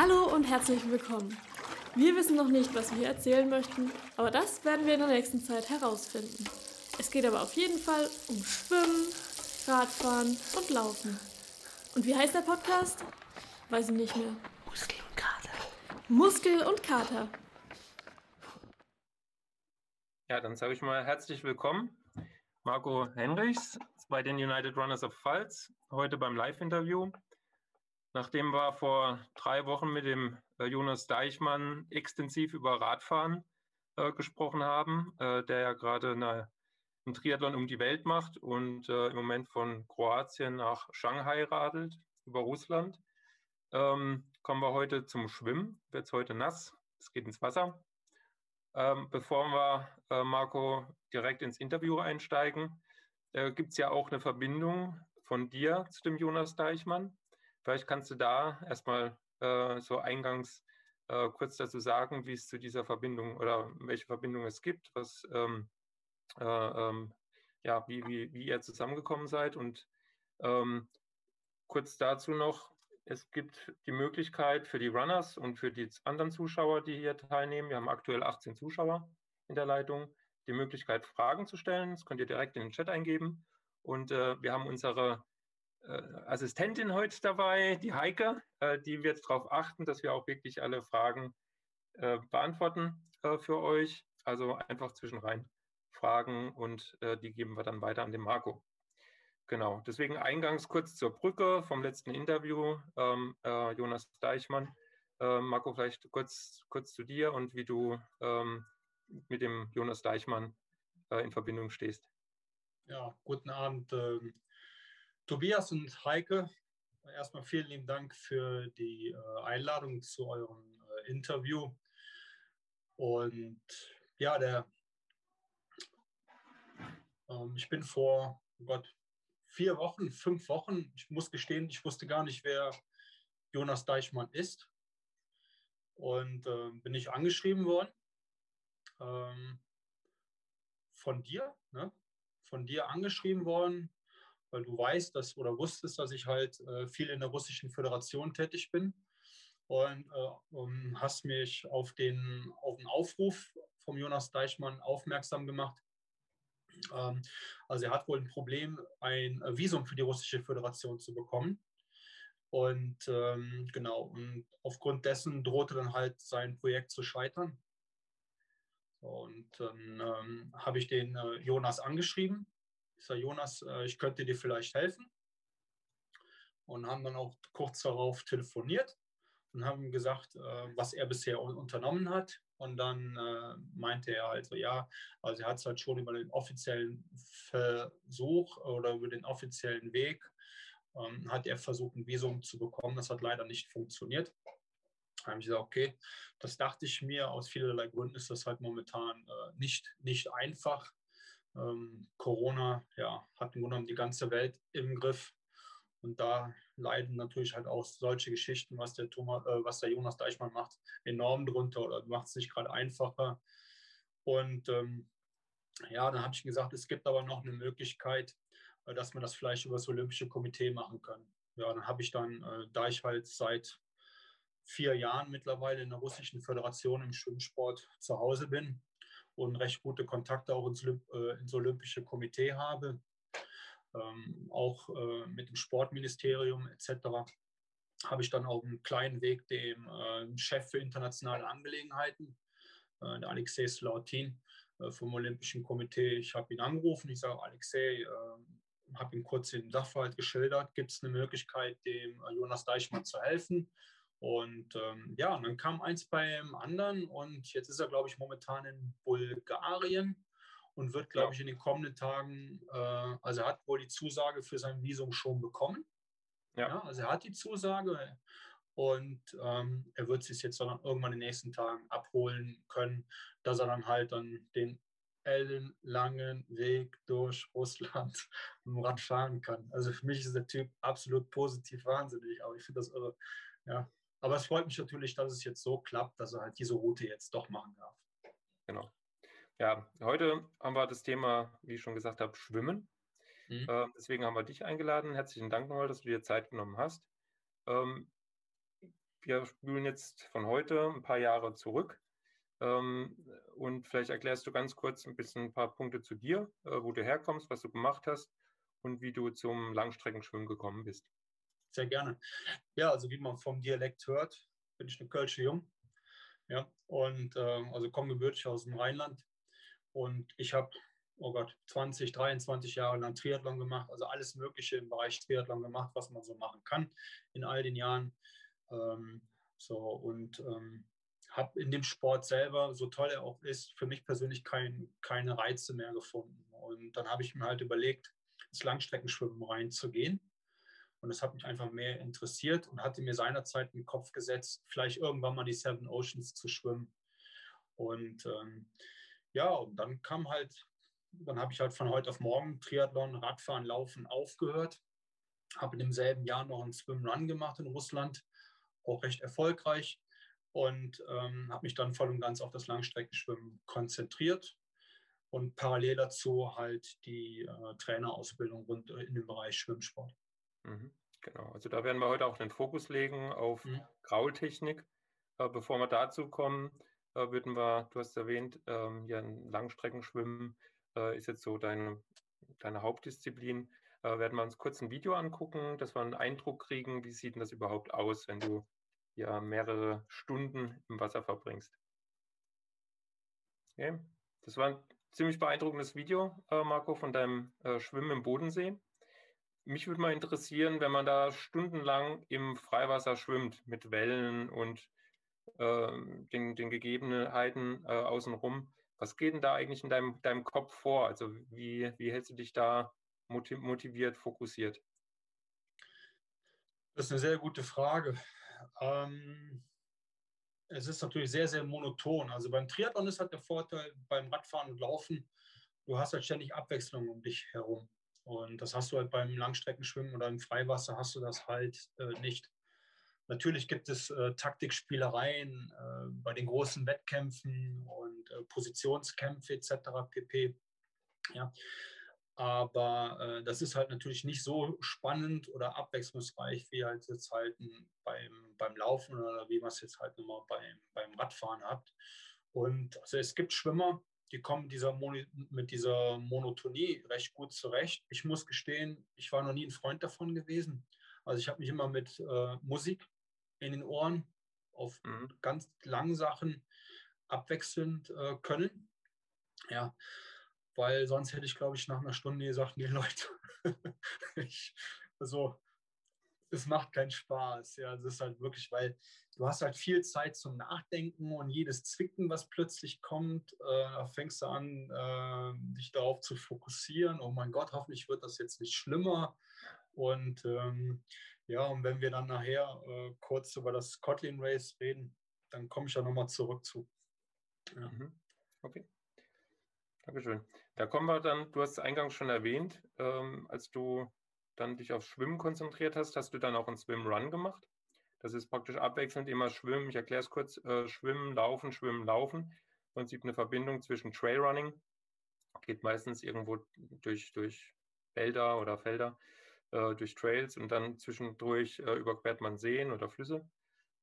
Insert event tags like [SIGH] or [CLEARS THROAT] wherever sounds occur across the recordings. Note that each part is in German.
Hallo und herzlich willkommen. Wir wissen noch nicht, was wir erzählen möchten, aber das werden wir in der nächsten Zeit herausfinden. Es geht aber auf jeden Fall um Schwimmen, Radfahren und Laufen. Und wie heißt der Podcast? Weiß ich nicht mehr. Muskel und Kater. Muskel und Kater. Ja, dann sage ich mal herzlich willkommen. Marco Henrichs bei den United Runners of Pfalz, heute beim Live-Interview. Nachdem wir vor drei Wochen mit dem äh, Jonas Deichmann extensiv über Radfahren äh, gesprochen haben, äh, der ja gerade eine, einen Triathlon um die Welt macht und äh, im Moment von Kroatien nach Shanghai radelt, über Russland, ähm, kommen wir heute zum Schwimmen. Wird es heute nass, es geht ins Wasser. Ähm, bevor wir, äh, Marco, direkt ins Interview einsteigen, äh, gibt es ja auch eine Verbindung von dir zu dem Jonas Deichmann. Vielleicht kannst du da erstmal äh, so eingangs äh, kurz dazu sagen, wie es zu dieser Verbindung oder welche Verbindung es gibt, was, ähm, äh, ähm, ja, wie, wie, wie ihr zusammengekommen seid. Und ähm, kurz dazu noch, es gibt die Möglichkeit für die Runners und für die anderen Zuschauer, die hier teilnehmen, wir haben aktuell 18 Zuschauer in der Leitung, die Möglichkeit, Fragen zu stellen. Das könnt ihr direkt in den Chat eingeben. Und äh, wir haben unsere Assistentin heute dabei, die Heike, äh, die wird darauf achten, dass wir auch wirklich alle Fragen äh, beantworten äh, für euch. Also einfach zwischenrein Fragen und äh, die geben wir dann weiter an den Marco. Genau, deswegen eingangs kurz zur Brücke vom letzten Interview. Ähm, äh, Jonas Deichmann. Marco, vielleicht kurz, kurz zu dir und wie du ähm, mit dem Jonas Deichmann äh, in Verbindung stehst. Ja, guten Abend, ähm, Tobias und Heike. Erstmal vielen lieben Dank für die äh, Einladung zu eurem äh, Interview. Und ja, der, ähm, ich bin vor oh Gott, vier Wochen, fünf Wochen, ich muss gestehen, ich wusste gar nicht, wer Jonas Deichmann ist. Und äh, bin ich angeschrieben worden ähm, von dir, ne? von dir angeschrieben worden, weil du weißt, dass oder wusstest, dass ich halt äh, viel in der russischen Föderation tätig bin und äh, um, hast mich auf den, auf den Aufruf vom Jonas Deichmann aufmerksam gemacht. Ähm, also er hat wohl ein Problem, ein Visum für die russische Föderation zu bekommen. Und ähm, genau, und aufgrund dessen drohte dann halt sein Projekt zu scheitern. Und dann ähm, habe ich den äh, Jonas angeschrieben. Ich sage, Jonas, äh, ich könnte dir vielleicht helfen. Und haben dann auch kurz darauf telefoniert und haben gesagt, äh, was er bisher unternommen hat. Und dann äh, meinte er also, ja, also er hat es halt schon über den offiziellen Versuch oder über den offiziellen Weg, ähm, hat er versucht, ein Visum zu bekommen. Das hat leider nicht funktioniert. Habe ich gesagt, okay, das dachte ich mir, aus vielerlei Gründen ist das halt momentan äh, nicht, nicht einfach. Ähm, Corona ja, hat im Grunde genommen die ganze Welt im Griff. Und da leiden natürlich halt auch solche Geschichten, was der, Thomas, äh, was der Jonas Deichmann macht, enorm drunter oder macht es nicht gerade einfacher. Und ähm, ja, dann habe ich gesagt, es gibt aber noch eine Möglichkeit, äh, dass man das vielleicht über das Olympische Komitee machen kann. Ja, dann habe ich dann, äh, da ich halt seit vier Jahren mittlerweile in der Russischen Föderation im Schwimmsport zu Hause bin und recht gute Kontakte auch ins, äh, ins Olympische Komitee habe, ähm, auch äh, mit dem Sportministerium etc., habe ich dann auf einem kleinen Weg dem äh, Chef für internationale Angelegenheiten, äh, der Alexei Slautin äh, vom Olympischen Komitee, ich habe ihn angerufen, ich sage, Alexei, äh, habe ihm kurz den Sachverhalt geschildert, gibt es eine Möglichkeit, dem Jonas Deichmann zu helfen? Und ähm, ja, und dann kam eins beim anderen und jetzt ist er, glaube ich, momentan in Bulgarien und wird, glaube ja. ich, in den kommenden Tagen, äh, also er hat wohl die Zusage für sein Visum schon bekommen. Ja. ja also er hat die Zusage und ähm, er wird sich jetzt dann irgendwann in den nächsten Tagen abholen können, dass er dann halt dann den ellenlangen Weg durch Russland [LAUGHS] im Rad fahren kann. Also für mich ist der Typ absolut positiv wahnsinnig, aber ich finde das irre. Ja, aber es freut mich natürlich, dass es jetzt so klappt, dass er halt diese Route jetzt doch machen darf. Genau. Ja, heute haben wir das Thema, wie ich schon gesagt habe, Schwimmen. Mhm. Äh, deswegen haben wir dich eingeladen. Herzlichen Dank nochmal, dass du dir Zeit genommen hast. Ähm, wir spülen jetzt von heute ein paar Jahre zurück. Ähm, und vielleicht erklärst du ganz kurz ein bisschen ein paar Punkte zu dir, äh, wo du herkommst, was du gemacht hast und wie du zum Langstreckenschwimmen gekommen bist. Sehr gerne. Ja, also wie man vom Dialekt hört, bin ich eine Kölsche Jung. Ja, und äh, also komme gebürtig aus dem Rheinland. Und ich habe, oh Gott, 20, 23 Jahre lang Triathlon gemacht, also alles Mögliche im Bereich Triathlon gemacht, was man so machen kann in all den Jahren. Ähm, so und ähm, habe in dem Sport selber, so toll er auch ist, für mich persönlich kein, keine Reize mehr gefunden. Und dann habe ich mir halt überlegt, ins Langstreckenschwimmen reinzugehen. Und das hat mich einfach mehr interessiert und hatte mir seinerzeit in den Kopf gesetzt, vielleicht irgendwann mal die Seven Oceans zu schwimmen. Und ähm, ja, und dann kam halt, dann habe ich halt von heute auf morgen Triathlon, Radfahren, Laufen aufgehört. Habe in demselben Jahr noch einen Swim-Run gemacht in Russland, auch recht erfolgreich und ähm, habe mich dann voll und ganz auf das Langstreckenschwimmen konzentriert und parallel dazu halt die äh, Trainerausbildung rund in dem Bereich Schwimmsport. Mhm, genau, also da werden wir heute auch den Fokus legen auf mhm. Graultechnik. Äh, bevor wir dazu kommen, äh, würden wir, du hast erwähnt, ähm, ja, Langstreckenschwimmen äh, ist jetzt so deine, deine Hauptdisziplin. Werden wir uns kurz ein Video angucken, dass wir einen Eindruck kriegen, wie sieht denn das überhaupt aus, wenn du ja mehrere Stunden im Wasser verbringst. Okay. Das war ein ziemlich beeindruckendes Video, Marco, von deinem Schwimmen im Bodensee. Mich würde mal interessieren, wenn man da stundenlang im Freiwasser schwimmt mit Wellen und äh, den, den, Gegebenheiten äh, außenrum. Was geht denn da eigentlich in deinem, deinem Kopf vor? Also wie, wie hältst du dich da motiviert, fokussiert? Das ist eine sehr gute Frage. Ähm, es ist natürlich sehr, sehr monoton. Also beim Triathlon ist halt der Vorteil, beim Radfahren und Laufen, du hast halt ständig Abwechslung um dich herum. Und das hast du halt beim Langstreckenschwimmen oder im Freiwasser hast du das halt äh, nicht. Natürlich gibt es äh, Taktikspielereien äh, bei den großen Wettkämpfen und äh, Positionskämpfe etc. pp. Ja. Aber äh, das ist halt natürlich nicht so spannend oder abwechslungsreich wie halt jetzt halt beim, beim Laufen oder wie man es jetzt halt immer beim, beim Radfahren hat. Und also es gibt Schwimmer, die kommen dieser mit dieser Monotonie recht gut zurecht. Ich muss gestehen, ich war noch nie ein Freund davon gewesen. Also ich habe mich immer mit äh, Musik in den Ohren auf mhm. ganz langen Sachen abwechselnd äh, können. Ja, weil sonst hätte ich, glaube ich, nach einer Stunde gesagt, nee, [LAUGHS] Leute, [LAUGHS] ich, also es macht keinen Spaß. Ja, es ist halt wirklich, weil du hast halt viel Zeit zum Nachdenken und jedes Zwicken, was plötzlich kommt, äh, fängst du an, äh, dich darauf zu fokussieren. Oh mein Gott, hoffentlich wird das jetzt nicht schlimmer. Und ähm, ja, und wenn wir dann nachher äh, kurz über das Kotlin Race reden, dann komme ich ja nochmal zurück zu. Ja. Mhm. Okay. Dankeschön. Da kommen wir dann, du hast es eingangs schon erwähnt, ähm, als du dann dich aufs Schwimmen konzentriert hast, hast du dann auch einen Swim-Run gemacht. Das ist praktisch abwechselnd immer Schwimmen. Ich erkläre es kurz. Äh, schwimmen, Laufen, Schwimmen, Laufen. Im Prinzip eine Verbindung zwischen Trailrunning, geht meistens irgendwo durch, durch Wälder oder Felder, äh, durch Trails und dann zwischendurch äh, überquert man Seen oder Flüsse.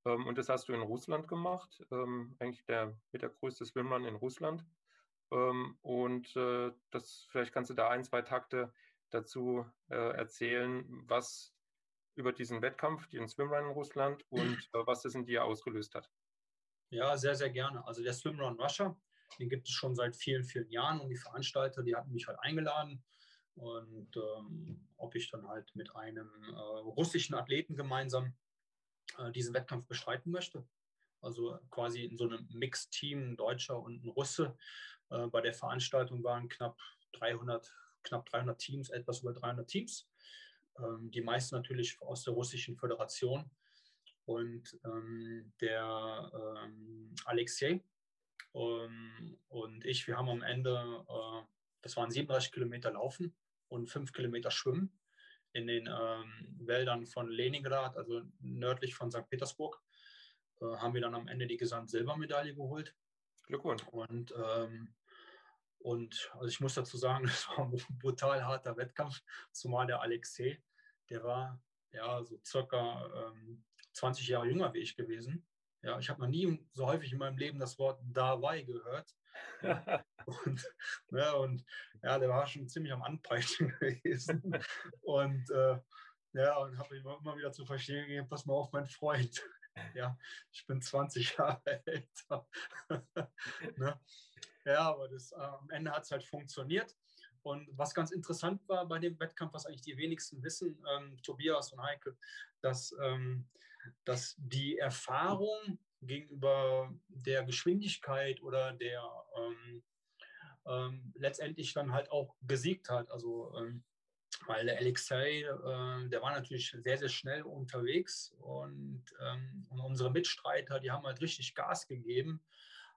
Ähm, und das hast du in Russland gemacht, ähm, eigentlich der mit der größte Swimrun in Russland. Ähm, und äh, das, vielleicht kannst du da ein, zwei Takte dazu äh, erzählen, was über diesen Wettkampf, den Swimrun in Russland und äh, was das in dir ausgelöst hat. Ja, sehr, sehr gerne. Also der Swimrun Russia, den gibt es schon seit vielen, vielen Jahren und die Veranstalter, die hatten mich halt eingeladen und ähm, ob ich dann halt mit einem äh, russischen Athleten gemeinsam äh, diesen Wettkampf bestreiten möchte. Also quasi in so einem Mixteam, ein Deutscher und ein Russe. Äh, bei der Veranstaltung waren knapp 300, knapp 300 Teams, etwas über 300 Teams. Ähm, die meisten natürlich aus der Russischen Föderation. Und ähm, der ähm, Alexei ähm, und ich, wir haben am Ende, äh, das waren 37 Kilometer Laufen und 5 Kilometer Schwimmen in den ähm, Wäldern von Leningrad, also nördlich von St. Petersburg, äh, haben wir dann am Ende die Gesamtsilbermedaille geholt. Glückwunsch. Und, ähm, und also ich muss dazu sagen, [LAUGHS] es war ein brutal harter Wettkampf, zumal der Alexei, der war ja so circa ähm, 20 Jahre jünger wie ich gewesen. Ja, ich habe noch nie so häufig in meinem Leben das Wort dabei gehört. [LAUGHS] und, ja, ne, und ja, der war schon ziemlich am Anpeitschen [LAUGHS] gewesen. und äh, ja, und habe ihm immer wieder zu verstehen gegeben, pass mal auf, mein Freund. Ja, ich bin 20 Jahre älter. ne? Ja, aber das, äh, am Ende hat es halt funktioniert. Und was ganz interessant war bei dem Wettkampf, was eigentlich die wenigsten wissen, ähm, Tobias und Heike, dass, ähm, dass die Erfahrung gegenüber der Geschwindigkeit oder der ähm, ähm letztendlich dann halt auch gesiegt hat. Also ähm, weil der Alexei, äh, der war natürlich sehr, sehr schnell unterwegs und, ähm, und unsere Mitstreiter, die haben halt richtig Gas gegeben,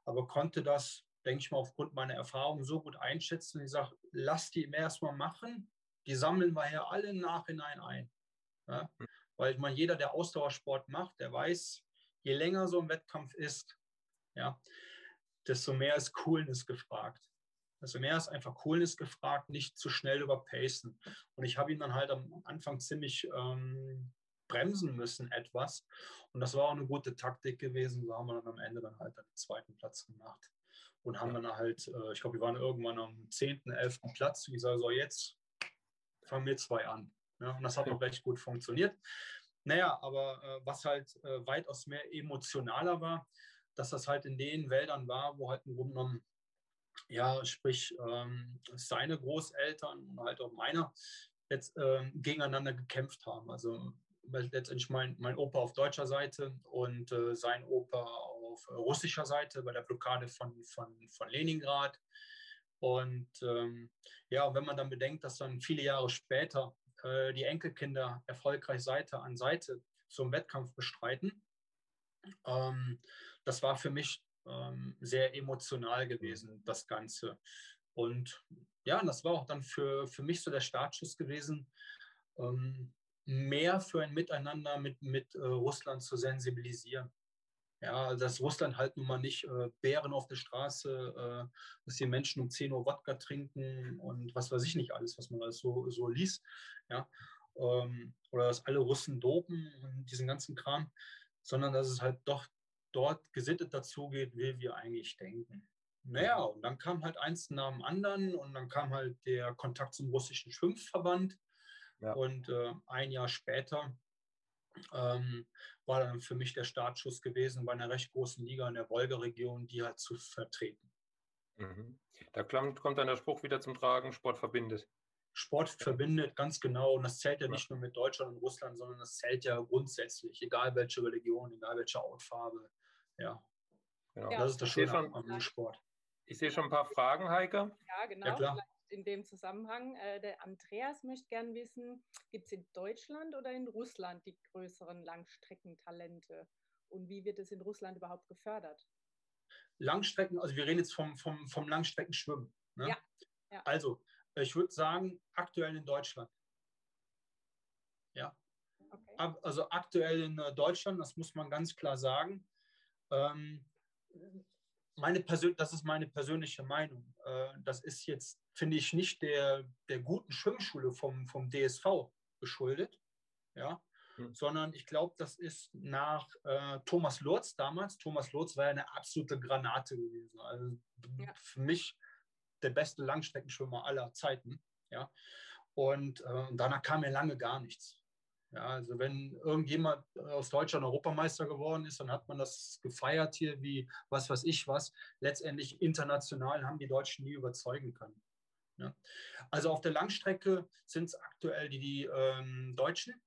aber konnte das denke ich mal, aufgrund meiner Erfahrung so gut einschätzen. Ich sage, lass die erstmal machen. Die sammeln wir ja alle im Nachhinein ein. Ja? Hm. Weil ich meine, jeder, der Ausdauersport macht, der weiß, je länger so ein Wettkampf ist, ja, desto mehr ist Coolness gefragt. Desto mehr ist einfach Coolness gefragt, nicht zu schnell überpacen. Und ich habe ihn dann halt am Anfang ziemlich ähm, bremsen müssen etwas. Und das war auch eine gute Taktik gewesen. So haben wir dann am Ende dann halt den zweiten Platz gemacht und haben dann halt, äh, ich glaube, wir waren irgendwann am 10., 11. Platz. Ich sage so, jetzt fangen wir zwei an. Ja, und das hat auch recht gut funktioniert. Naja, aber äh, was halt äh, weitaus mehr emotionaler war, dass das halt in den Wäldern war, wo halt im Grunde genommen, ja, sprich, ähm, seine Großeltern und halt auch meiner jetzt äh, gegeneinander gekämpft haben. Also letztendlich mein, mein Opa auf deutscher Seite und äh, sein Opa auf russischer Seite bei der Blockade von, von, von Leningrad. Und ähm, ja, wenn man dann bedenkt, dass dann viele Jahre später äh, die Enkelkinder erfolgreich Seite an Seite so einen Wettkampf bestreiten, ähm, das war für mich ähm, sehr emotional gewesen, das Ganze. Und ja, das war auch dann für, für mich so der Startschuss gewesen, ähm, mehr für ein Miteinander mit, mit äh, Russland zu sensibilisieren. Ja, dass Russland halt nun mal nicht äh, Bären auf der Straße, äh, dass die Menschen um 10 Uhr Wodka trinken und was weiß ich nicht alles, was man alles so, so liest. Ja, ähm, oder dass alle Russen dopen und diesen ganzen Kram, sondern dass es halt doch dort gesittet dazugeht, wie wir eigentlich denken. Naja, und dann kam halt eins nach dem anderen und dann kam halt der Kontakt zum russischen Schwimmverband. Ja. Und äh, ein Jahr später ähm, war dann für mich der Startschuss gewesen, bei einer recht großen Liga in der Wolga-Region, die halt zu vertreten. Mhm. Da kommt dann der Spruch wieder zum Tragen, Sport verbindet. Sport verbindet, ganz genau. Und das zählt ja nicht nur mit Deutschland und Russland, sondern das zählt ja grundsätzlich, egal welche Religion, egal welche Hautfarbe. Ja. Genau. Das ist das Schöne am Sport. Ich sehe schon ein paar Fragen, Heike. Ja, genau. Ja, klar in dem Zusammenhang. Äh, der Andreas möchte gern wissen, gibt es in Deutschland oder in Russland die größeren Langstreckentalente? Und wie wird es in Russland überhaupt gefördert? Langstrecken, also wir reden jetzt vom, vom, vom Langstreckenschwimmen. Ne? Ja, ja. Also, ich würde sagen, aktuell in Deutschland. Ja. Okay. Also aktuell in äh, Deutschland, das muss man ganz klar sagen. Ähm, meine Persön das ist meine persönliche Meinung. Äh, das ist jetzt, finde ich, nicht der, der guten Schwimmschule vom, vom DSV geschuldet, ja, hm. sondern ich glaube, das ist nach äh, Thomas Lurz damals. Thomas Lurz war ja eine absolute Granate gewesen. Also ja. für mich der beste Langstreckenschwimmer aller Zeiten, ja. Und äh, danach kam mir lange gar nichts. Ja, also wenn irgendjemand aus Deutschland Europameister geworden ist, dann hat man das gefeiert hier wie was weiß ich was. Letztendlich international haben die Deutschen nie überzeugen können. Ja. Also auf der Langstrecke sind es aktuell die, die ähm, Deutschen,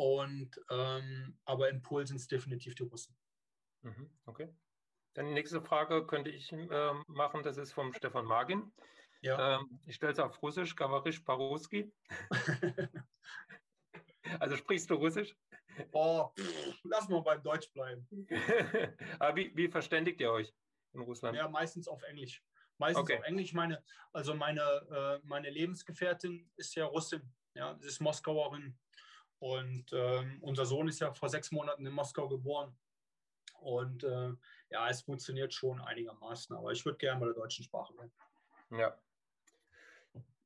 und, ähm, aber in Polen sind es definitiv die Russen. Mhm, okay. Dann die nächste Frage könnte ich äh, machen, das ist vom Stefan Magin. Ja. Ähm, ich stelle es auf Russisch, Gavarisch Paruski. [LAUGHS] [LAUGHS] Also sprichst du Russisch? Oh, pff, lass mal beim Deutsch bleiben. [LAUGHS] Aber wie, wie verständigt ihr euch in Russland? Ja, meistens auf Englisch. Meistens okay. auf Englisch. Meine, also meine, äh, meine Lebensgefährtin ist ja Russin. Ja, sie ist Moskauerin. Und ähm, unser Sohn ist ja vor sechs Monaten in Moskau geboren. Und äh, ja, es funktioniert schon einigermaßen. Aber ich würde gerne bei der deutschen Sprache bleiben. Ja,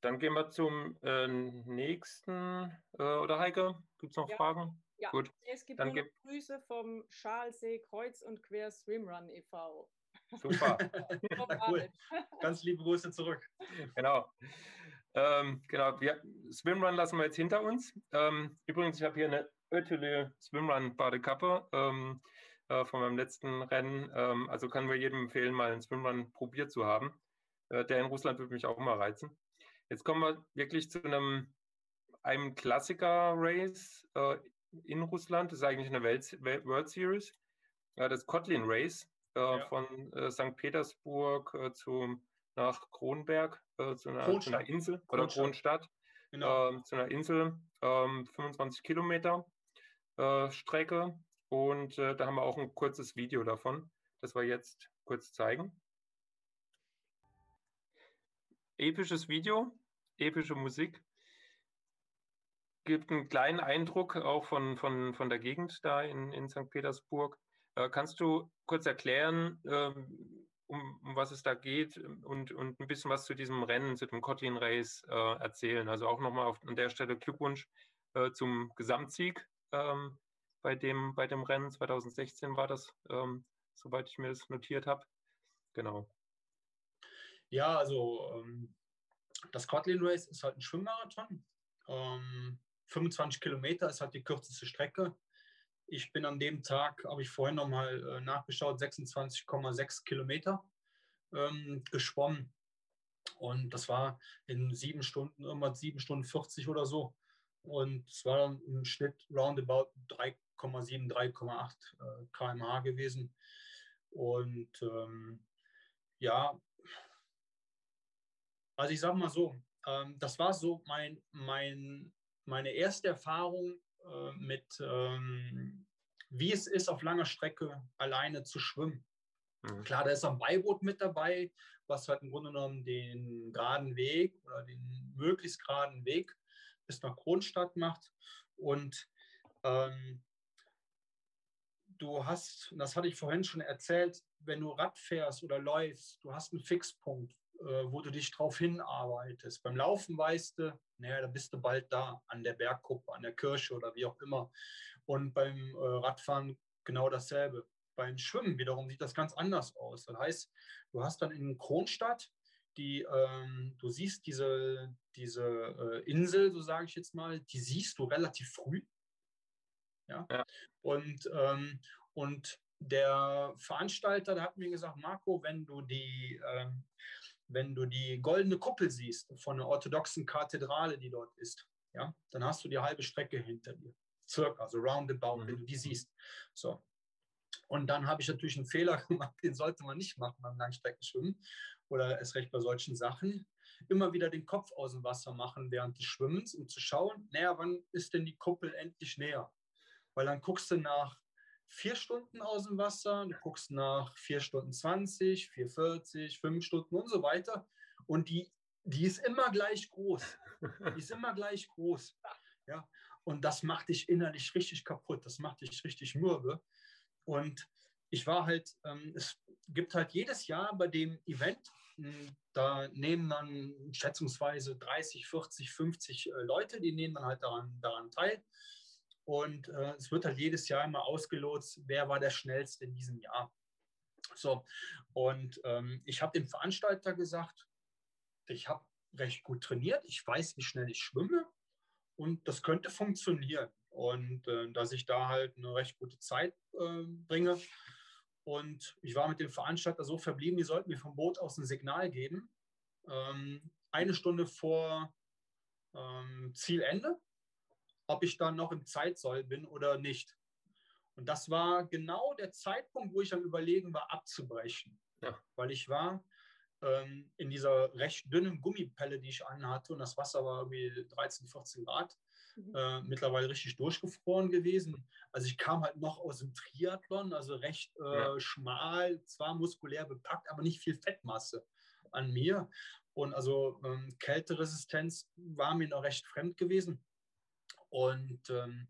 dann gehen wir zum äh, nächsten. Äh, oder Heike, gibt es noch ja. Fragen? Ja, Gut, es gibt dann nur noch gib- Grüße vom Schalsee Kreuz und Quer Swimrun e.V. [LAUGHS] Super. [LAUGHS] Cool. [LAUGHS] Ganz liebe Grüße zurück. Genau. Ähm, genau, wir, Swimrun lassen wir jetzt hinter uns. Ähm, übrigens, ich habe hier eine Oetele Swimrun Badekappe ähm, äh, von meinem letzten Rennen. Ähm, also kann wir jedem empfehlen, mal einen Swimrun probiert zu haben. Äh, der in Russland würde mich auch mal reizen. Jetzt kommen wir wirklich zu einem, einem Klassiker-Race äh, in Russland. Das ist eigentlich eine Welt, World Series. Ja, das Kotlin Race äh, Ja. von äh, St. Petersburg äh, zu, nach Kronberg, äh, zu, einer, zu einer Insel oder Kronstadt. Genau. ähm, zu einer Insel, ähm, 25 Kilometer äh, Strecke. Und da haben wir auch ein kurzes Video davon, das wir jetzt kurz zeigen. Episches Video, epische Musik. Gibt einen kleinen Eindruck auch von, von, von der Gegend da in, in St. Petersburg. Äh, kannst du kurz erklären, ähm, um, um was es da geht und, und ein bisschen was zu diesem Rennen, zu dem Kotlin Race äh, erzählen? Also auch nochmal an der Stelle Glückwunsch äh, zum Gesamtsieg ähm, bei, dem, bei dem Rennen. 2016 war das, ähm, soweit ich mir das notiert habe. Genau. Ja, also ähm, das Kotlin Race ist halt ein Schwimmmarathon. Ähm, 25 Kilometer ist halt die kürzeste Strecke. Ich bin an dem Tag, habe ich vorhin nochmal äh, nachgeschaut, 26,6 Kilometer ähm, geschwommen. Und das war in sieben Stunden, irgendwas sieben Stunden 40 oder so. Und es war dann im Schnitt roundabout 3,7, 3,8 äh, km/h gewesen. Und ähm, ja, also ich sage mal so, ähm, das war so mein, mein, meine erste Erfahrung äh, mit, ähm, wie es ist, auf langer Strecke alleine zu schwimmen. Mhm. Klar, da ist ein Beiboot mit dabei, was halt im Grunde genommen den geraden Weg oder den möglichst geraden Weg bis nach Kronstadt macht. Und ähm, du hast, das hatte ich vorhin schon erzählt, wenn du Rad fährst oder läufst, du hast einen Fixpunkt, wo du dich drauf hinarbeitest. Beim Laufen weißt du, naja, da bist du bald da, an der Bergkuppe, an der Kirche oder wie auch immer. Und beim äh, Radfahren genau dasselbe. Beim Schwimmen wiederum sieht das ganz anders aus. Das heißt, du hast dann in Kronstadt die, ähm, du siehst diese, diese äh, Insel, so sage ich jetzt mal, die siehst du relativ früh. Ja. Ja. Und, ähm, und der Veranstalter, der hat mir gesagt, Marco, wenn du die, ähm, wenn du die goldene Kuppel siehst von der orthodoxen Kathedrale, die dort ist, ja, dann hast du die halbe Strecke hinter dir. Circa, so roundabout, Mhm. wenn du die siehst. So. Und dann habe ich natürlich einen Fehler [LAUGHS] gemacht, den sollte man nicht machen beim Langstreckenschwimmen oder erst recht bei solchen Sachen. Immer wieder den Kopf aus dem Wasser machen während des Schwimmens, um zu schauen, naja, wann ist denn die Kuppel endlich näher? Weil dann guckst du nach vier Stunden aus dem Wasser, du guckst nach vier Stunden 20, 440, fünf Stunden und so weiter. Und die, die ist immer gleich groß. Die ist immer gleich groß. Ja? Und das macht dich innerlich richtig kaputt. Das macht dich richtig mürbe. Und ich war halt, ähm, es gibt halt jedes Jahr bei dem Event, mh, da nehmen dann schätzungsweise 30, 40, 50 äh, Leute, die nehmen dann halt daran, daran teil. Und äh, es wird halt jedes Jahr immer ausgelotst, wer war der schnellste in diesem Jahr. So, und ähm, ich habe dem Veranstalter gesagt, ich habe recht gut trainiert, ich weiß, wie schnell ich schwimme und das könnte funktionieren. Und äh, dass ich da halt eine recht gute Zeit äh, bringe. Und ich war mit dem Veranstalter so verblieben, die sollten mir vom Boot aus ein Signal geben. Ähm, eine Stunde vor ähm, Zielende, ob ich dann noch im Zeitsoll bin oder nicht. Und das war genau der Zeitpunkt, wo ich am Überlegen war, abzubrechen. Ja. Weil ich war ähm, in dieser recht dünnen Gummipelle, die ich anhatte, und das Wasser war irgendwie 13, 14 Grad, Mhm. äh, mittlerweile richtig durchgefroren gewesen. Also ich kam halt noch aus dem Triathlon, also recht äh, Ja. schmal, zwar muskulär bepackt, aber nicht viel Fettmasse an mir. Und also ähm, Kälteresistenz war mir noch recht fremd gewesen. Und ähm,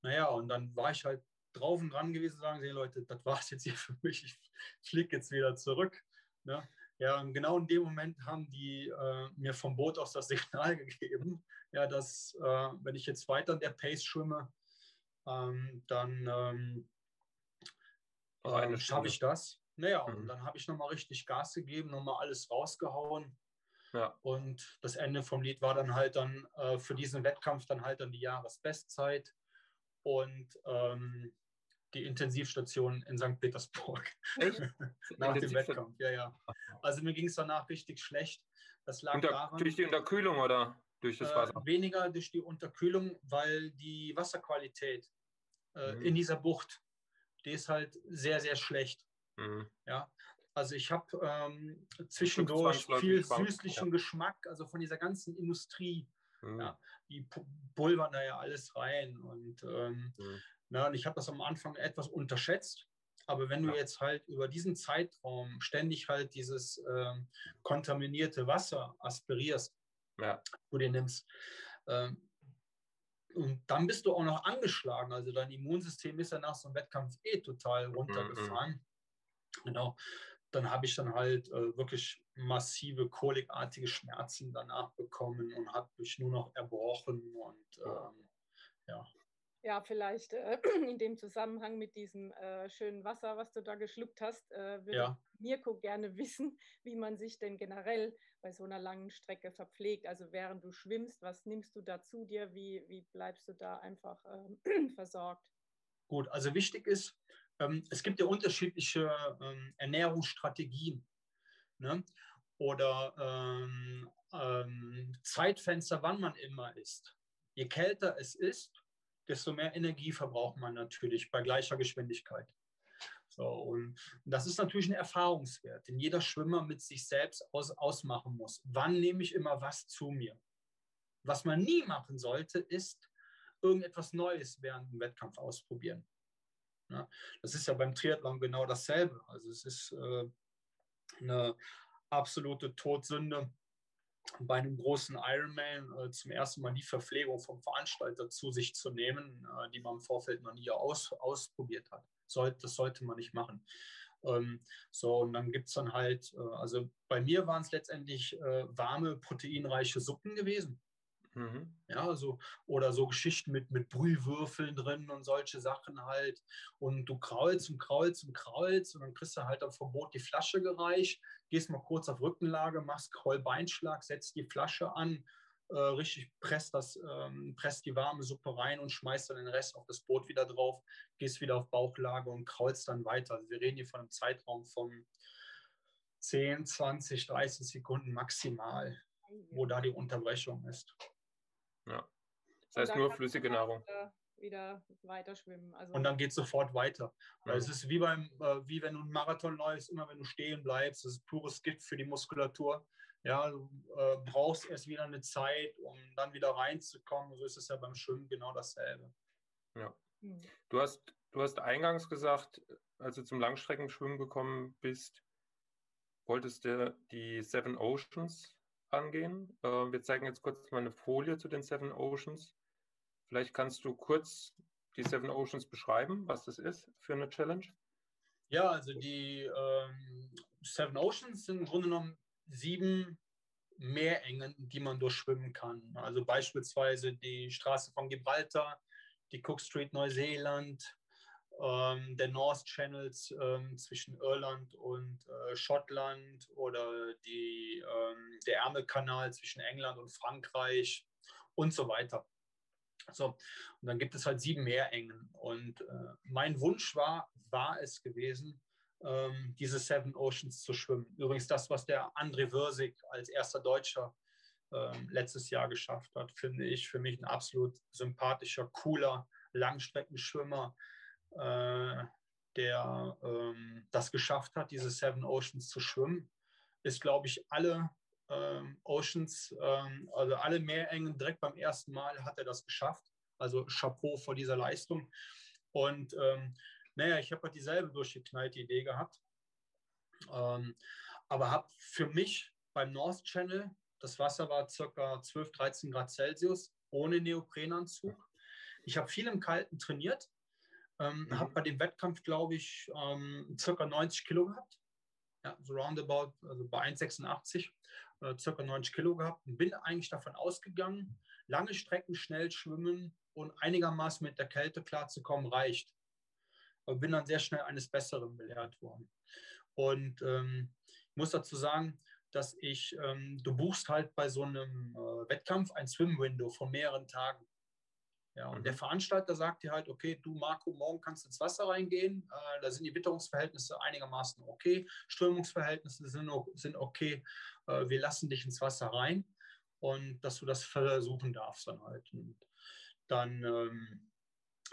naja, und dann war ich halt drauf und dran gewesen, sagen sie, Leute, das war es jetzt hier für mich, ich fliege jetzt wieder zurück. Ne? Ja, und genau in dem Moment haben die äh, mir vom Boot aus das [LAUGHS] Signal gegeben, ja, dass äh, wenn ich jetzt weiter in der Pace schwimme, ähm, dann ähm, äh, schaffe ich das. Naja, mhm. und dann habe ich nochmal richtig Gas gegeben, nochmal alles rausgehauen. Ja. Und das Ende vom Lied war dann halt dann äh, für diesen Wettkampf dann halt dann die Jahresbestzeit und ähm, die Intensivstation in St. Petersburg. Echt? [LAUGHS] Nach dem Wettkampf, ja, ja. Also mir ging es danach richtig schlecht. Das lag Unter, daran. Durch die Unterkühlung oder durch das äh, Wasser? Äh, weniger durch die Unterkühlung, weil die Wasserqualität äh, mhm. in dieser Bucht, die ist halt sehr, sehr schlecht. Mhm. Ja, also ich habe ähm, zwischendurch viel süßlichen ja. Geschmack, also von dieser ganzen Industrie. Mhm. Ja, die pulvern da ja alles rein. Und, ähm, mhm. na, und ich habe das am Anfang etwas unterschätzt. Aber wenn du ja. jetzt halt über diesen Zeitraum ständig halt dieses ähm, kontaminierte Wasser aspirierst, ja. du dir nimmst, ähm, und dann bist du auch noch angeschlagen. Also dein Immunsystem ist ja nach so einem Wettkampf eh total mhm, runtergefahren. Mhm. Genau dann habe ich dann halt äh, wirklich massive kolikartige Schmerzen danach bekommen und habe mich nur noch erbrochen und ähm, ja. Ja, vielleicht äh, [CLEARS THROAT] in dem Zusammenhang mit diesem äh, schönen Wasser, was du da geschluckt hast, äh, würde ja. Mirko gerne [LAUGHS] wissen, wie man sich denn generell bei so einer langen Strecke verpflegt. Also während du schwimmst, was nimmst du da zu dir? Wie, wie bleibst du da einfach ähm, [CLEARS THROAT] versorgt? Gut, also wichtig ist, es gibt ja unterschiedliche ähm, Ernährungsstrategien ne? oder ähm, ähm, Zeitfenster, wann man immer isst. Je kälter es ist, desto mehr Energie verbraucht man natürlich bei gleicher Geschwindigkeit. So, und das ist natürlich ein Erfahrungswert, den jeder Schwimmer mit sich selbst aus, ausmachen muss. Wann nehme ich immer was zu mir? Was man nie machen sollte, ist irgendetwas Neues während dem Wettkampf ausprobieren. Ja, das ist ja beim Triathlon genau dasselbe. Also es ist äh, eine absolute Todsünde, bei einem großen Ironman äh, zum ersten Mal die Verpflegung vom Veranstalter zu sich zu nehmen, äh, die man im Vorfeld noch nie aus, ausprobiert hat. Sollte, das sollte man nicht machen. Ähm, so, und dann gibt es dann halt, äh, also bei mir waren es letztendlich äh, warme, proteinreiche Suppen gewesen. Mhm. Ja, so, oder so Geschichten mit, mit Brühwürfeln drin und solche Sachen halt. Und du kraulst und kraulst und kraulst und dann kriegst du halt am Verbot die Flasche gereicht, gehst mal kurz auf Rückenlage, machst Krollbeinschlag, setzt die Flasche an, äh, richtig presst, das, ähm, presst die warme Suppe rein und schmeißt dann den Rest auf das Boot wieder drauf, gehst wieder auf Bauchlage und kraulst dann weiter. Also wir reden hier von einem Zeitraum von 10, 20, 30 Sekunden maximal, wo da die Unterbrechung ist. Ja. Das heißt nur flüssige Nahrung. Wieder, weiter schwimmen. Also und dann geht es sofort weiter. Mhm. Es ist wie beim, äh, wie wenn du einen Marathon läufst, immer wenn du stehen bleibst, das ist pures Gift für die Muskulatur. Ja, du äh, brauchst erst wieder eine Zeit, um dann wieder reinzukommen. So ist es ja beim Schwimmen genau dasselbe. Ja. Mhm. Du hast, du hast eingangs gesagt, als du zum Langstreckenschwimmen gekommen bist, wolltest du die Seven Oceans angehen. Äh, wir zeigen jetzt kurz mal eine Folie zu den Seven Oceans. Vielleicht kannst du kurz die Seven Oceans beschreiben, was das ist für eine Challenge. Ja, also die ähm, Seven Oceans sind im Grunde genommen sieben Meerengen, die man durchschwimmen kann. Also beispielsweise die Straße von Gibraltar, die Cook Street Neuseeland, ähm, der North Channels ähm, zwischen Irland und äh, Schottland oder die, ähm, der Ärmelkanal zwischen England und Frankreich und so weiter. So, und dann gibt es halt sieben Meerengen. Und äh, mein Wunsch war, war es gewesen, ähm, diese Seven Oceans zu schwimmen. Übrigens das, was der André Würsig als erster Deutscher ähm, letztes Jahr geschafft hat, finde ich für mich ein absolut sympathischer, cooler Langstreckenschwimmer, äh, der ähm, das geschafft hat, diese Seven Oceans zu schwimmen, ist, glaube ich, alle ähm, Oceans, ähm, also alle Meerengen direkt beim ersten Mal hat er das geschafft. Also Chapeau vor dieser Leistung. Und ähm, naja, ich habe halt dieselbe durchgeknallte Idee gehabt. Ähm, aber habe für mich beim North Channel, das Wasser war ca. 12, 13 Grad Celsius, ohne Neoprenanzug. Ich habe viel im Kalten trainiert, ähm, mhm. Habe bei dem Wettkampf, glaube ich, ähm, circa 90 Kilo gehabt. Ja, so roundabout, also bei 1,86 äh, circa 90 Kilo gehabt und bin eigentlich davon ausgegangen, lange Strecken schnell schwimmen und einigermaßen mit der Kälte klarzukommen reicht. Aber bin dann sehr schnell eines Besseren belehrt worden. Und ähm, ich muss dazu sagen, dass ich, ähm, du buchst halt bei so einem äh, Wettkampf ein Swim-Window von mehreren Tagen. Ja, und mhm. der Veranstalter sagt dir halt, okay, du Marco, morgen kannst du ins Wasser reingehen. Äh, da sind die Witterungsverhältnisse einigermaßen okay, Strömungsverhältnisse sind, sind okay. Äh, wir lassen dich ins Wasser rein und dass du das versuchen darfst dann halt. Und dann ähm,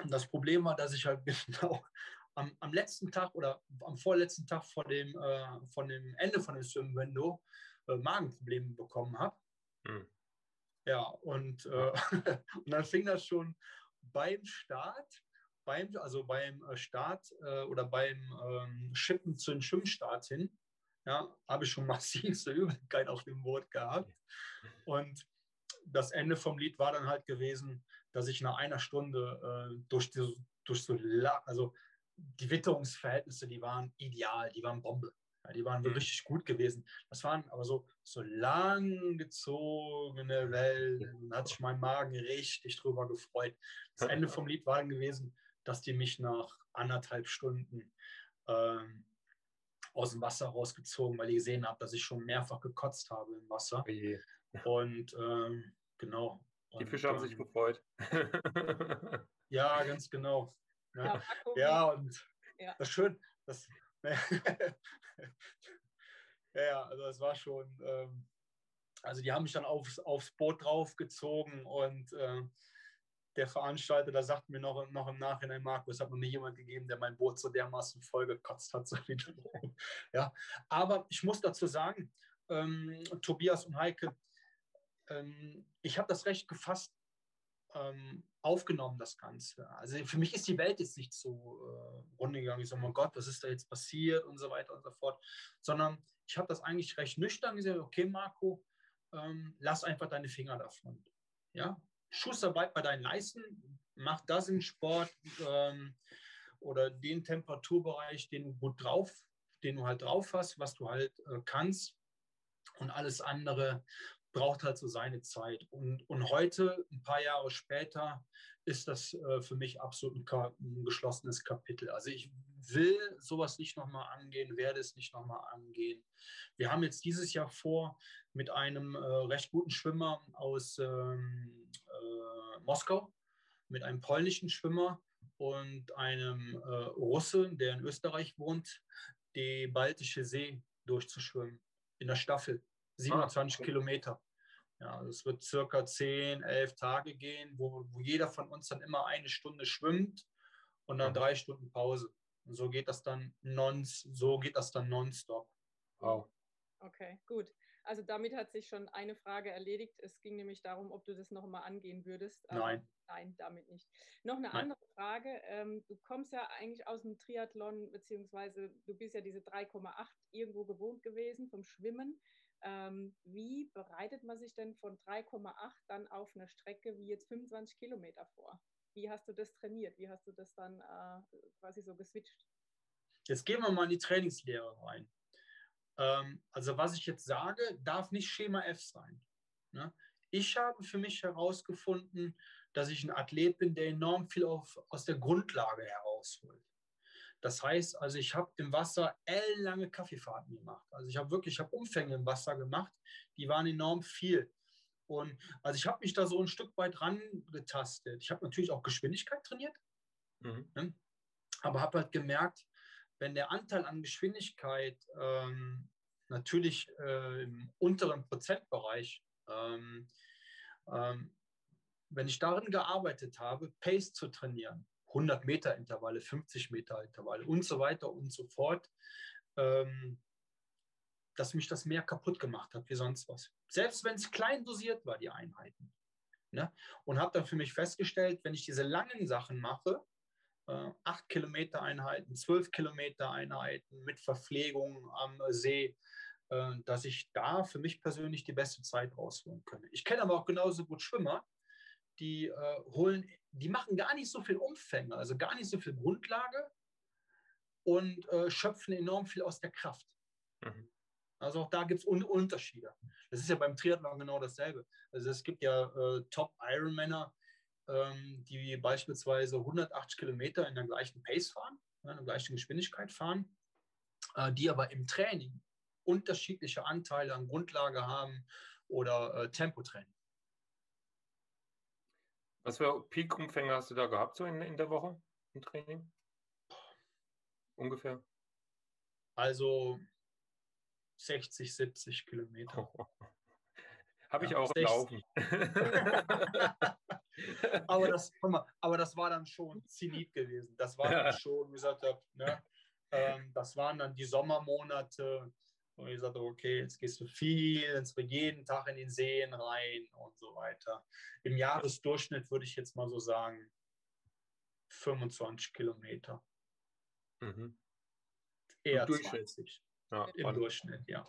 das Problem war, dass ich halt [LAUGHS] genau am, am, letzten Tag oder am vorletzten Tag vor dem, äh, von dem Ende von dem Swim-Window äh, Magenprobleme bekommen habe. Hm. Ja, und, äh, [LAUGHS] und dann fing das schon beim Start, beim, also beim äh, Start äh, oder beim ähm, Schippen zu den Schwimmstart hin, ja, habe ich schon [LAUGHS] massivste Übelkeit auf dem Boot gehabt. Und das Ende vom Lied war dann halt gewesen, dass ich nach einer Stunde äh, durch, die, durch so, also die Witterungsverhältnisse, die waren ideal, die waren Bombe. Ja, die waren mhm. richtig gut gewesen. Das waren aber so, so langgezogene Wellen. Da hat sich mein Magen richtig drüber gefreut. Das Ende vom Lied war dann gewesen, dass die mich nach anderthalb Stunden ähm, aus dem Wasser rausgezogen, weil die gesehen haben, dass ich schon mehrfach gekotzt habe im Wasser. Okay. Und ähm, genau. Die Fische haben sich gefreut. ja, ganz genau. Ja, ja und ja. das schön, das, [LAUGHS] ja, also das war schon, ähm, also die haben mich dann aufs, aufs Boot draufgezogen und äh, der Veranstalter, da sagt mir noch, noch im Nachhinein, Markus, hat noch nie jemand gegeben, der mein Boot so dermaßen voll gekotzt hat, so wie [LAUGHS] ja, aber ich muss dazu sagen, ähm, Tobias und Heike, ähm, ich habe das Recht gefasst, ähm, aufgenommen, das Ganze. Also für mich ist die Welt jetzt nicht so äh, runtergegangen, ich so, mein Gott, was ist da jetzt passiert und so weiter und so fort, sondern ich habe das eigentlich recht nüchtern gesagt, okay, Marco, ähm, lass einfach deine Finger davon. Ja? Schussarbeit bei deinen Leisten, mach das im Sport ähm, oder den Temperaturbereich, den du gut drauf, den du halt drauf hast, was du halt äh, kannst und alles andere braucht halt so seine Zeit. Und, und heute, ein paar Jahre später, ist das äh, für mich absolut ein, ein, geschlossenes Kapitel. Also ich will sowas nicht nochmal angehen, werde es nicht nochmal angehen. Wir haben jetzt dieses Jahr vor, mit einem äh, recht guten Schwimmer aus ähm, äh, Moskau, mit einem polnischen Schwimmer und einem äh, Russe, der in Österreich wohnt, die Baltische See durchzuschwimmen in der Staffel. 27 ah, okay. Kilometer. Ja, also es wird circa 10, 11 Tage gehen, wo, wo jeder von uns dann immer eine Stunde schwimmt und dann mhm. drei Stunden Pause. Und so geht das dann non, so geht das dann nonstop. Wow. Okay, gut. Also damit hat sich schon eine Frage erledigt. Es ging nämlich darum, ob du das nochmal angehen würdest. nein. Nein, damit nicht. Noch eine nein. andere Frage. Ähm, du kommst ja eigentlich aus dem Triathlon, beziehungsweise du bist ja diese 3,8 irgendwo gewohnt gewesen vom Schwimmen. Ähm, wie bereitet man sich denn von 3,8 dann auf einer Strecke wie jetzt 25 Kilometer vor? Wie hast du das trainiert? Wie hast du das dann äh, quasi so geswitcht? Jetzt gehen wir mal in die Trainingslehre rein. Ähm, also was ich jetzt sage, darf nicht Schema F sein. Ne? Ich habe für mich herausgefunden, dass ich ein Athlet bin, der enorm viel auf, aus der Grundlage herausholt. Das heißt, also ich habe im Wasser ellenlange Kaffeefahrten gemacht. Also ich habe wirklich, ich habe Umfänge im Wasser gemacht, die waren enorm viel. Und also ich habe mich da so ein Stück weit rangetastet. Ich habe natürlich auch Geschwindigkeit trainiert, mhm. ne? aber habe halt gemerkt, wenn der Anteil an Geschwindigkeit ähm, natürlich äh, im unteren Prozentbereich, ähm, ähm, wenn ich darin gearbeitet habe, Pace zu trainieren, 100 Meter Intervalle, 50 Meter Intervalle und so weiter und so fort, ähm, dass mich das mehr kaputt gemacht hat wie sonst was. Selbst wenn es klein dosiert war, die Einheiten. Ne? Und habe dann für mich festgestellt, wenn ich diese langen Sachen mache, äh, 8 Kilometer Einheiten, 12 Kilometer Einheiten mit Verpflegung am See, äh, dass ich da für mich persönlich die beste Zeit rausholen kann. Ich kenne aber auch genauso gut Schwimmer, die äh, holen, die machen gar nicht so viel Umfänge, also gar nicht so viel Grundlage und äh, schöpfen enorm viel aus der Kraft. Mhm. Also auch da gibt es Un Unterschiede. Das ist ja beim Triathlon genau dasselbe. Also es gibt ja äh, Top-Ironmänner, ähm, die beispielsweise 180 Kilometer in der gleichen Pace fahren, in der gleichen Geschwindigkeit fahren, äh, die aber im Training unterschiedliche Anteile an Grundlage haben oder äh, Tempotraining. Was für Peak-Umfänge hast du da gehabt so in, in der Woche im Training? Ungefähr. Also 60, 70 Kilometer. [LAUGHS] Oh. Habe ich Ja, auch 60. laufen. [LAUGHS] aber, das, mal, aber das war dann schon Zenit gewesen. Das war dann schon, wie gesagt, ne, ähm, das waren dann die Sommermonate, wo ich sagte, okay, jetzt gehst du viel, jetzt wir jeden Tag in den Seen rein und so weiter. Im Jahresdurchschnitt würde ich jetzt mal so sagen, 25 Kilometer. Mhm. Eher Durchschnitt. 20 Ja, im und- Durchschnitt, ja.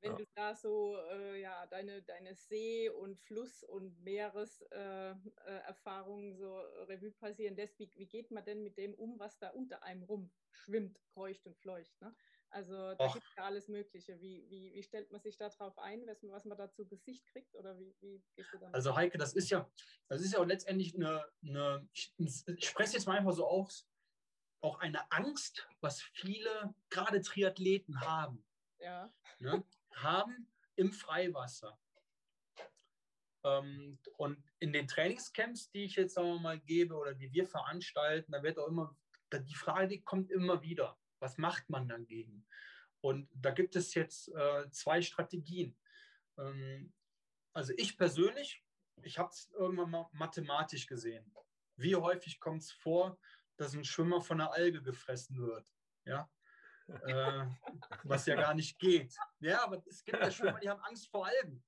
Wenn Ja. du da so äh, ja, deine, deine See- und Fluss- und Meereserfahrungen äh, Erfahrungen so Revue passieren lässt, wie, wie geht man denn mit dem um, was da unter einem rum schwimmt, kreucht und fleucht? Ne? Also da Och. gibt es ja alles Mögliche. Wie, wie, wie stellt man sich darauf ein, was, man- was man da zu Gesicht kriegt? Oder wie, wie gehst du dann? Also Heike, das ist ja, das ist ja letztendlich eine, eine ich, ich spreche jetzt mal einfach so aus, auch eine Angst, was viele, gerade Triathleten haben, ja, ne, haben im Freiwasser. Ähm, und in den Trainingscamps, die ich jetzt sagen wir mal gebe oder die wir veranstalten, da wird auch immer, die Frage die kommt immer wieder, was macht man dagegen? Und da gibt es jetzt äh, zwei Strategien. Ähm, also ich persönlich, ich habe es irgendwann mal mathematisch gesehen. Wie häufig kommt es vor, dass ein Schwimmer von einer Alge gefressen wird? Ja, [LAUGHS] äh, was ja gar nicht geht. Ja, aber es gibt ja Schwimmer, die haben Angst vor Algen.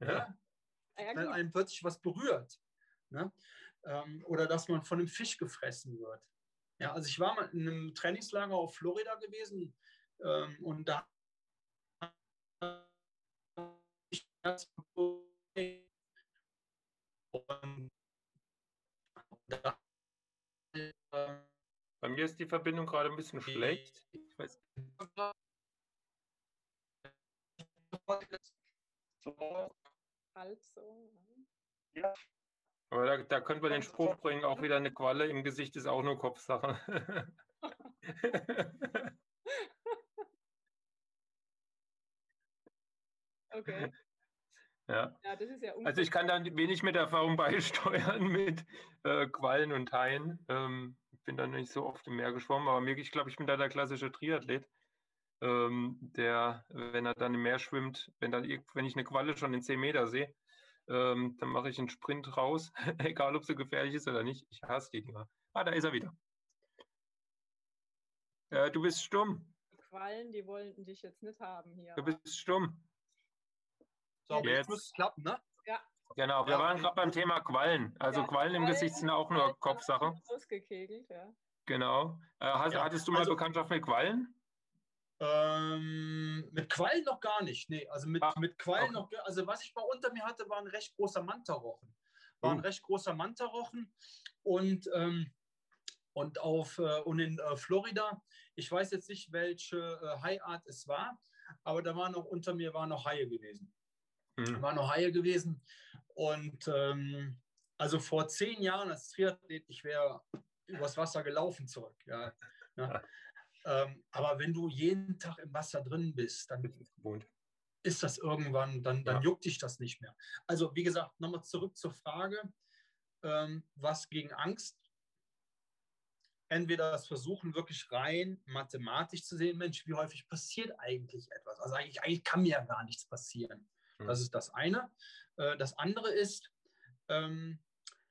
Ja. Ja? Wenn einem plötzlich was berührt. Ne? Ähm, oder dass man von einem Fisch gefressen wird. Ja, also ich war mal in einem Trainingslager auf Florida gewesen ähm, und da ich das und da, Bei mir ist die Verbindung gerade ein bisschen schlecht. Ich weiß, Halt so. Aber da, da können wir den Spruch bringen, auch wieder eine Qualle im Gesicht ist auch nur Kopfsache. [LAUGHS] Okay. ja. Ja, das ist ja Also ich kann da wenig mit Erfahrung beisteuern [LAUGHS] mit äh, Quallen und Haien. Ähm, ich bin da nicht so oft im Meer geschwommen, aber mir, ich glaube, ich bin da der klassische Triathlet, ähm, der, wenn er dann im Meer schwimmt, wenn, dann, wenn ich eine Qualle schon in 10 Meter sehe, ähm, dann mache ich einen Sprint raus, [LAUGHS] egal ob sie gefährlich ist oder nicht. Ich hasse die Dinger. Ah, da ist er wieder. Äh, du bist stumm. Quallen, die wollten dich jetzt nicht haben hier. Du bist stumm. so, Jetzt. jetzt muss es klappen, ne? Genau, wir Ja, waren gerade beim Thema Quallen. Also Ja, Quallen im Quallen- Gesicht sind auch nur Kopfsache. Ausgekegelt, ja. Genau. Äh, hast, Ja, hattest du mal also- Bekanntschaft mit Quallen? Ähm, mit Quallen noch gar nicht. Nee, also mit, Ach, mit Quallen okay. noch. Also was ich mal unter mir hatte, war ein recht großer Mantarochen. War ein Uh. recht großer Mantarochen. Und, ähm, und, auf, äh, und in äh, Florida, ich weiß jetzt nicht, welche äh, Haiart es war, aber da waren noch unter mir waren noch Haie gewesen. Hm. waren noch Haie gewesen. Und ähm, also vor zehn Jahren als Triathlet, ich wäre übers Wasser gelaufen zurück. Ja, ne? [LAUGHS] ähm, aber wenn du jeden Tag im Wasser drin bist, dann Das ist das irgendwann, dann, dann Ja. juckt dich das nicht mehr. Also wie gesagt, nochmal zurück zur Frage, ähm, was gegen Angst? Entweder das Versuchen wirklich rein mathematisch zu sehen, Mensch, wie häufig passiert eigentlich etwas? Also eigentlich, eigentlich kann mir ja gar nichts passieren. Das Hm. ist das eine. Äh, Das andere ist ähm,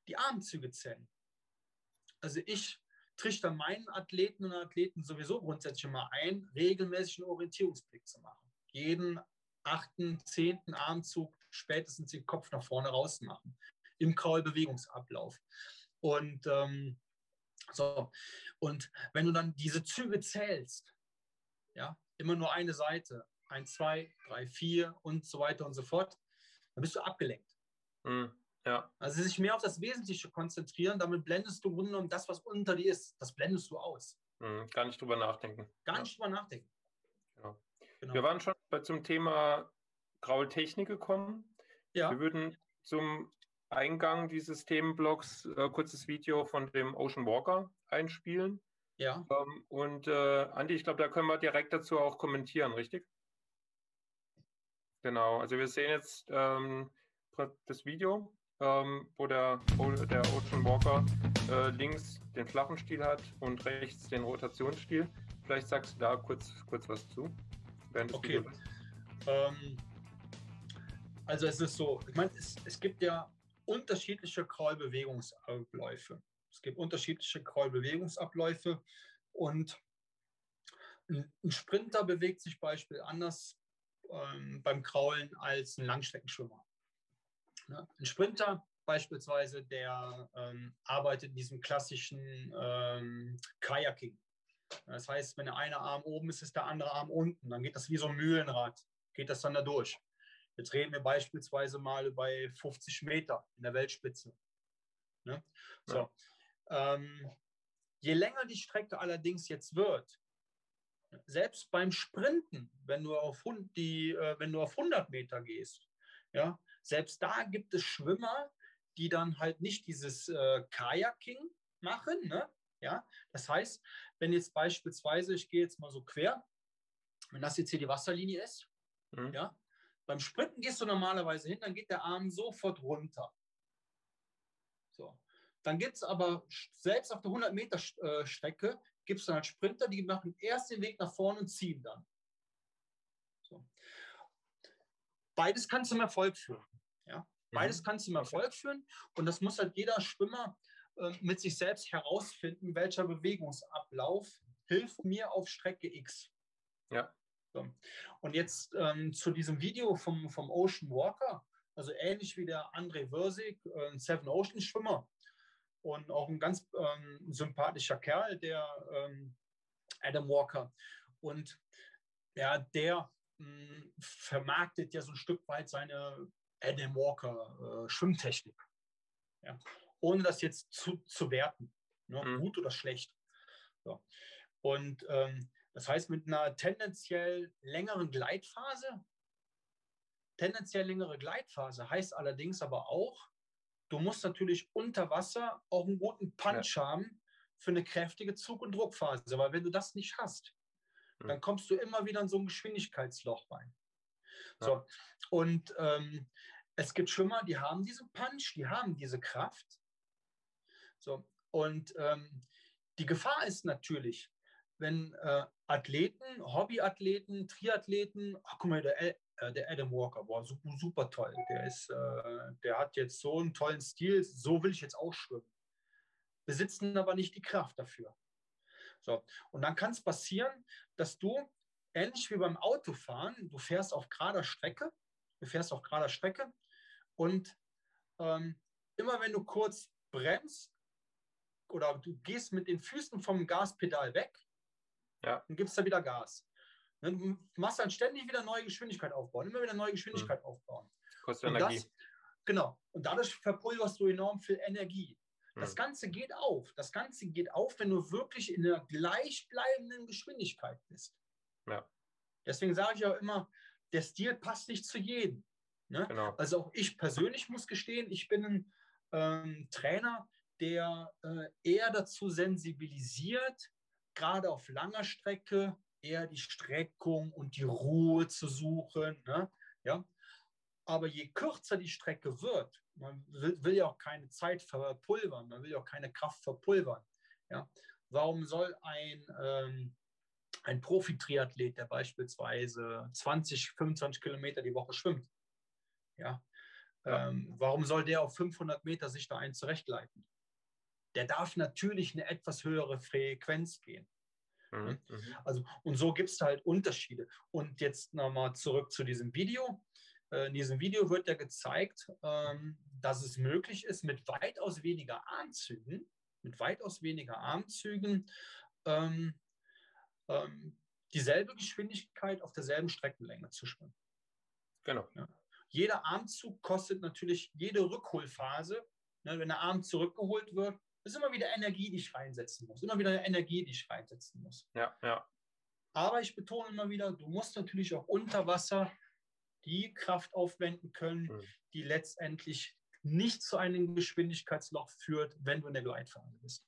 die Armzüge zählen. Also ich trichter meinen Athleten und Athleten sowieso grundsätzlich mal ein, regelmäßig einen Orientierungsblick zu machen. Jeden achten, zehnten Armzug spätestens den Kopf nach vorne raus machen. Im Kraulbewegungsablauf. Und ähm, so, und wenn du dann diese Züge zählst, ja, immer nur eine Seite, ein, zwei, drei, vier und so weiter und so fort, dann bist du abgelenkt. Hm. Ja, Also sich mehr auf das Wesentliche konzentrieren, damit blendest du im Grunde genommen das, was unter dir ist, das blendest du aus. hm. gar nicht drüber nachdenken. Gar nicht drüber nachdenken. Genau. Genau. Wir waren schon bei, zum Thema Graultechnik gekommen. ja. Wir würden zum Eingang dieses Themenblocks äh, kurzes Video von dem Ocean Walker einspielen. Ja. Ähm, und äh, Andi, ich glaube, da können wir direkt dazu auch kommentieren, richtig? Genau, also wir sehen jetzt ähm, das Video, ähm, wo der, der Ocean Walker äh, links den flachen Stil hat und rechts den Rotationsstil. Vielleicht sagst du da kurz, kurz was zu. okay. Ähm, also es ist so, ich meine, es, es gibt ja unterschiedliche Kraulbewegungsabläufe. Es gibt unterschiedliche Kraulbewegungsabläufe und ein Sprinter bewegt sich beispielsweise anders ähm, beim Kraulen als ein Langstreckenschwimmer. Ja, ein Sprinter beispielsweise, der ähm, arbeitet in diesem klassischen ähm, Kajaking. Das heißt, wenn der eine Arm oben ist, ist der andere Arm unten. Dann geht das wie so ein Mühlenrad, geht das dann da durch. Jetzt reden wir beispielsweise mal bei 50 Meter in der Weltspitze. Ne? So. Ja. Ähm, je länger die Strecke allerdings jetzt wird, selbst beim Sprinten, wenn du auf, die, äh, wenn du auf 100 Meter gehst, ja, selbst da gibt es Schwimmer, die dann halt nicht dieses äh, Kajaking machen. Ne? Ja? Das heißt, wenn jetzt beispielsweise, ich gehe jetzt mal so quer, wenn das jetzt hier die Wasserlinie ist, mhm. ja, beim Sprinten gehst du normalerweise hin, dann geht der Arm sofort runter. So. Dann gibt es aber selbst auf der 100 Meter äh, Strecke, gibt es dann halt Sprinter, die machen erst den Weg nach vorne und ziehen dann. So. Beides kann zum Erfolg führen. Ja? Beides mhm. kann zum Erfolg führen und das muss halt jeder Schwimmer äh, mit sich selbst herausfinden, welcher Bewegungsablauf hilft mir auf Strecke X. Ja. So. Und jetzt ähm, zu diesem Video vom, vom Ocean Walker, also ähnlich wie der André Würsig, äh, ein Seven Ocean Schwimmer und auch ein ganz ähm, sympathischer Kerl, der ähm, Adam Walker. Und ja, der mh, hm, vermarktet ja so ein Stück weit seine Adam Walker äh, Schwimmtechnik. Ja. Ohne das jetzt zu, zu werten, ne? mhm. gut oder schlecht. So. Und ähm, das heißt, mit einer tendenziell längeren Gleitphase, tendenziell längere Gleitphase heißt allerdings aber auch, du musst natürlich unter Wasser auch einen guten Punch ja. haben für eine kräftige Zug- und Druckphase. Weil wenn du das nicht hast, mhm. dann kommst du immer wieder in so ein Geschwindigkeitsloch rein. So, und ähm, es gibt Schwimmer, die haben diesen Punch, die haben diese Kraft. So, und ähm, die Gefahr ist natürlich, wenn äh, Athleten, Hobbyathleten, Triathleten, ach guck mal, der, äh, der Adam Walker, boah, super, super toll. Der, ist, äh, der hat jetzt so einen tollen Stil, so will ich jetzt auch schwimmen. Besitzen aber nicht die Kraft dafür. So, und dann kann es passieren, dass du, ähnlich wie beim Autofahren, du fährst auf gerader Strecke, du fährst auf gerader Strecke und ähm, immer wenn du kurz bremst oder du gehst mit den Füßen vom Gaspedal weg, ja. Dann gibst du wieder Gas. Du machst dann ständig wieder neue Geschwindigkeit aufbauen, immer wieder neue Geschwindigkeit mhm. aufbauen. Kostet Energie. Das, genau. Und dadurch verpulverst du enorm viel Energie. Das mhm. Ganze geht auf. Das Ganze geht auf, wenn du wirklich in einer gleichbleibenden Geschwindigkeit bist. Ja. Deswegen sage ich auch immer, der Stil passt nicht zu jedem. Ne? Genau. Also auch ich persönlich muss gestehen, ich bin ein ähm, Trainer, der äh, eher dazu sensibilisiert, gerade auf langer Strecke eher die Streckung und die Ruhe zu suchen. Ne? Ja? Aber je kürzer die Strecke wird, man will, will, ja auch keine Zeit verpulvern, man will ja auch keine Kraft verpulvern. Ja? Warum soll ein, ähm, ein Profi-Triathlet, der beispielsweise 20, 25 Kilometer die Woche schwimmt, ja, ähm, warum soll der auf 500 Meter sich da ein zurechtleiten? der darf natürlich eine etwas höhere Frequenz gehen. Mhm. mhm. Also, und so gibt es halt Unterschiede. Und jetzt nochmal zurück zu diesem Video. Äh, in diesem Video wird ja gezeigt, ähm, dass es möglich ist, mit weitaus weniger Armzügen, mit weitaus weniger Armzügen, ähm, ähm, dieselbe Geschwindigkeit auf derselben Streckenlänge zu schwimmen. Genau. Ja. Jeder Armzug kostet natürlich jede Rückholphase. Ne, wenn der Arm zurückgeholt wird, ist immer wieder Energie, die ich reinsetzen muss. Immer wieder Energie, die ich reinsetzen muss. Ja, ja. Aber ich betone immer wieder, du musst natürlich auch unter Wasser die Kraft aufwenden können, mhm. die letztendlich nicht zu einem Geschwindigkeitsloch führt, wenn du in der Gleitphase bist.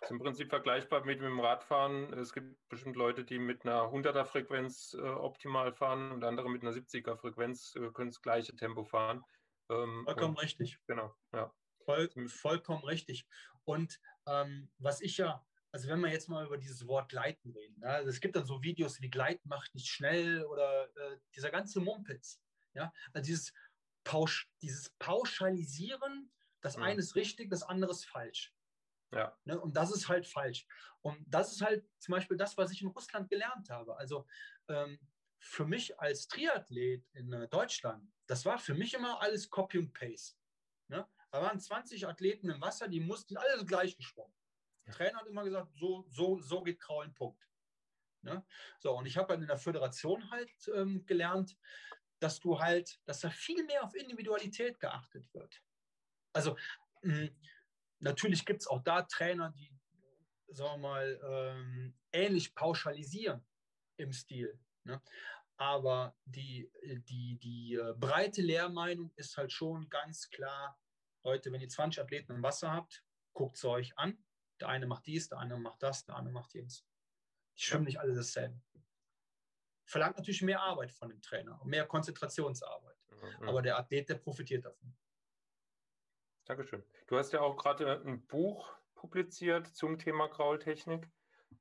Das ist im Prinzip vergleichbar mit dem Radfahren. Es gibt bestimmt Leute, die mit einer 100er Frequenz äh, optimal fahren und andere mit einer 70er Frequenz äh, können das gleiche Tempo fahren. Ähm, vollkommen und, richtig. Genau, ja. Voll, vollkommen richtig. Und ähm, was ich ja, also wenn wir jetzt mal über dieses Wort Gleiten reden, ja, also es gibt dann so Videos wie Gleiten macht nicht schnell oder äh, dieser ganze Mumpitz. Ja, also dieses, Pausch, dieses Pauschalisieren, das ja. eine ist richtig, das andere ist falsch. Ja. Ne? Und das ist halt falsch. Und das ist halt zum Beispiel das, was ich in Russland gelernt habe. Also ähm, für mich als Triathlet in äh, Deutschland, das war für mich immer alles Copy und Paste. Ne? Da waren 20 Athleten im Wasser, die mussten alles gleich geschwommen. Der Trainer hat immer gesagt, so, so, so geht Kraulen, Punkt. Ne? So, und ich habe halt in der Föderation halt ähm, gelernt, dass du halt, dass da viel mehr auf Individualität geachtet wird. Also mh, hm, natürlich gibt es auch da Trainer, die, sagen wir mal, ähm, ähnlich pauschalisieren im Stil. Ne? Aber die, die, die äh, breite Lehrmeinung ist halt schon ganz klar, Leute, wenn ihr 20 Athleten im Wasser habt, guckt es euch an. Der eine macht dies, der andere macht das, der andere macht jenes. Die schwimmen nicht alle dasselbe. Verlangt natürlich mehr Arbeit von dem Trainer, mehr Konzentrationsarbeit. Mhm. Aber der Athlet, der profitiert davon. Dankeschön. Du hast ja auch gerade ein Buch publiziert zum Thema Graultechnik,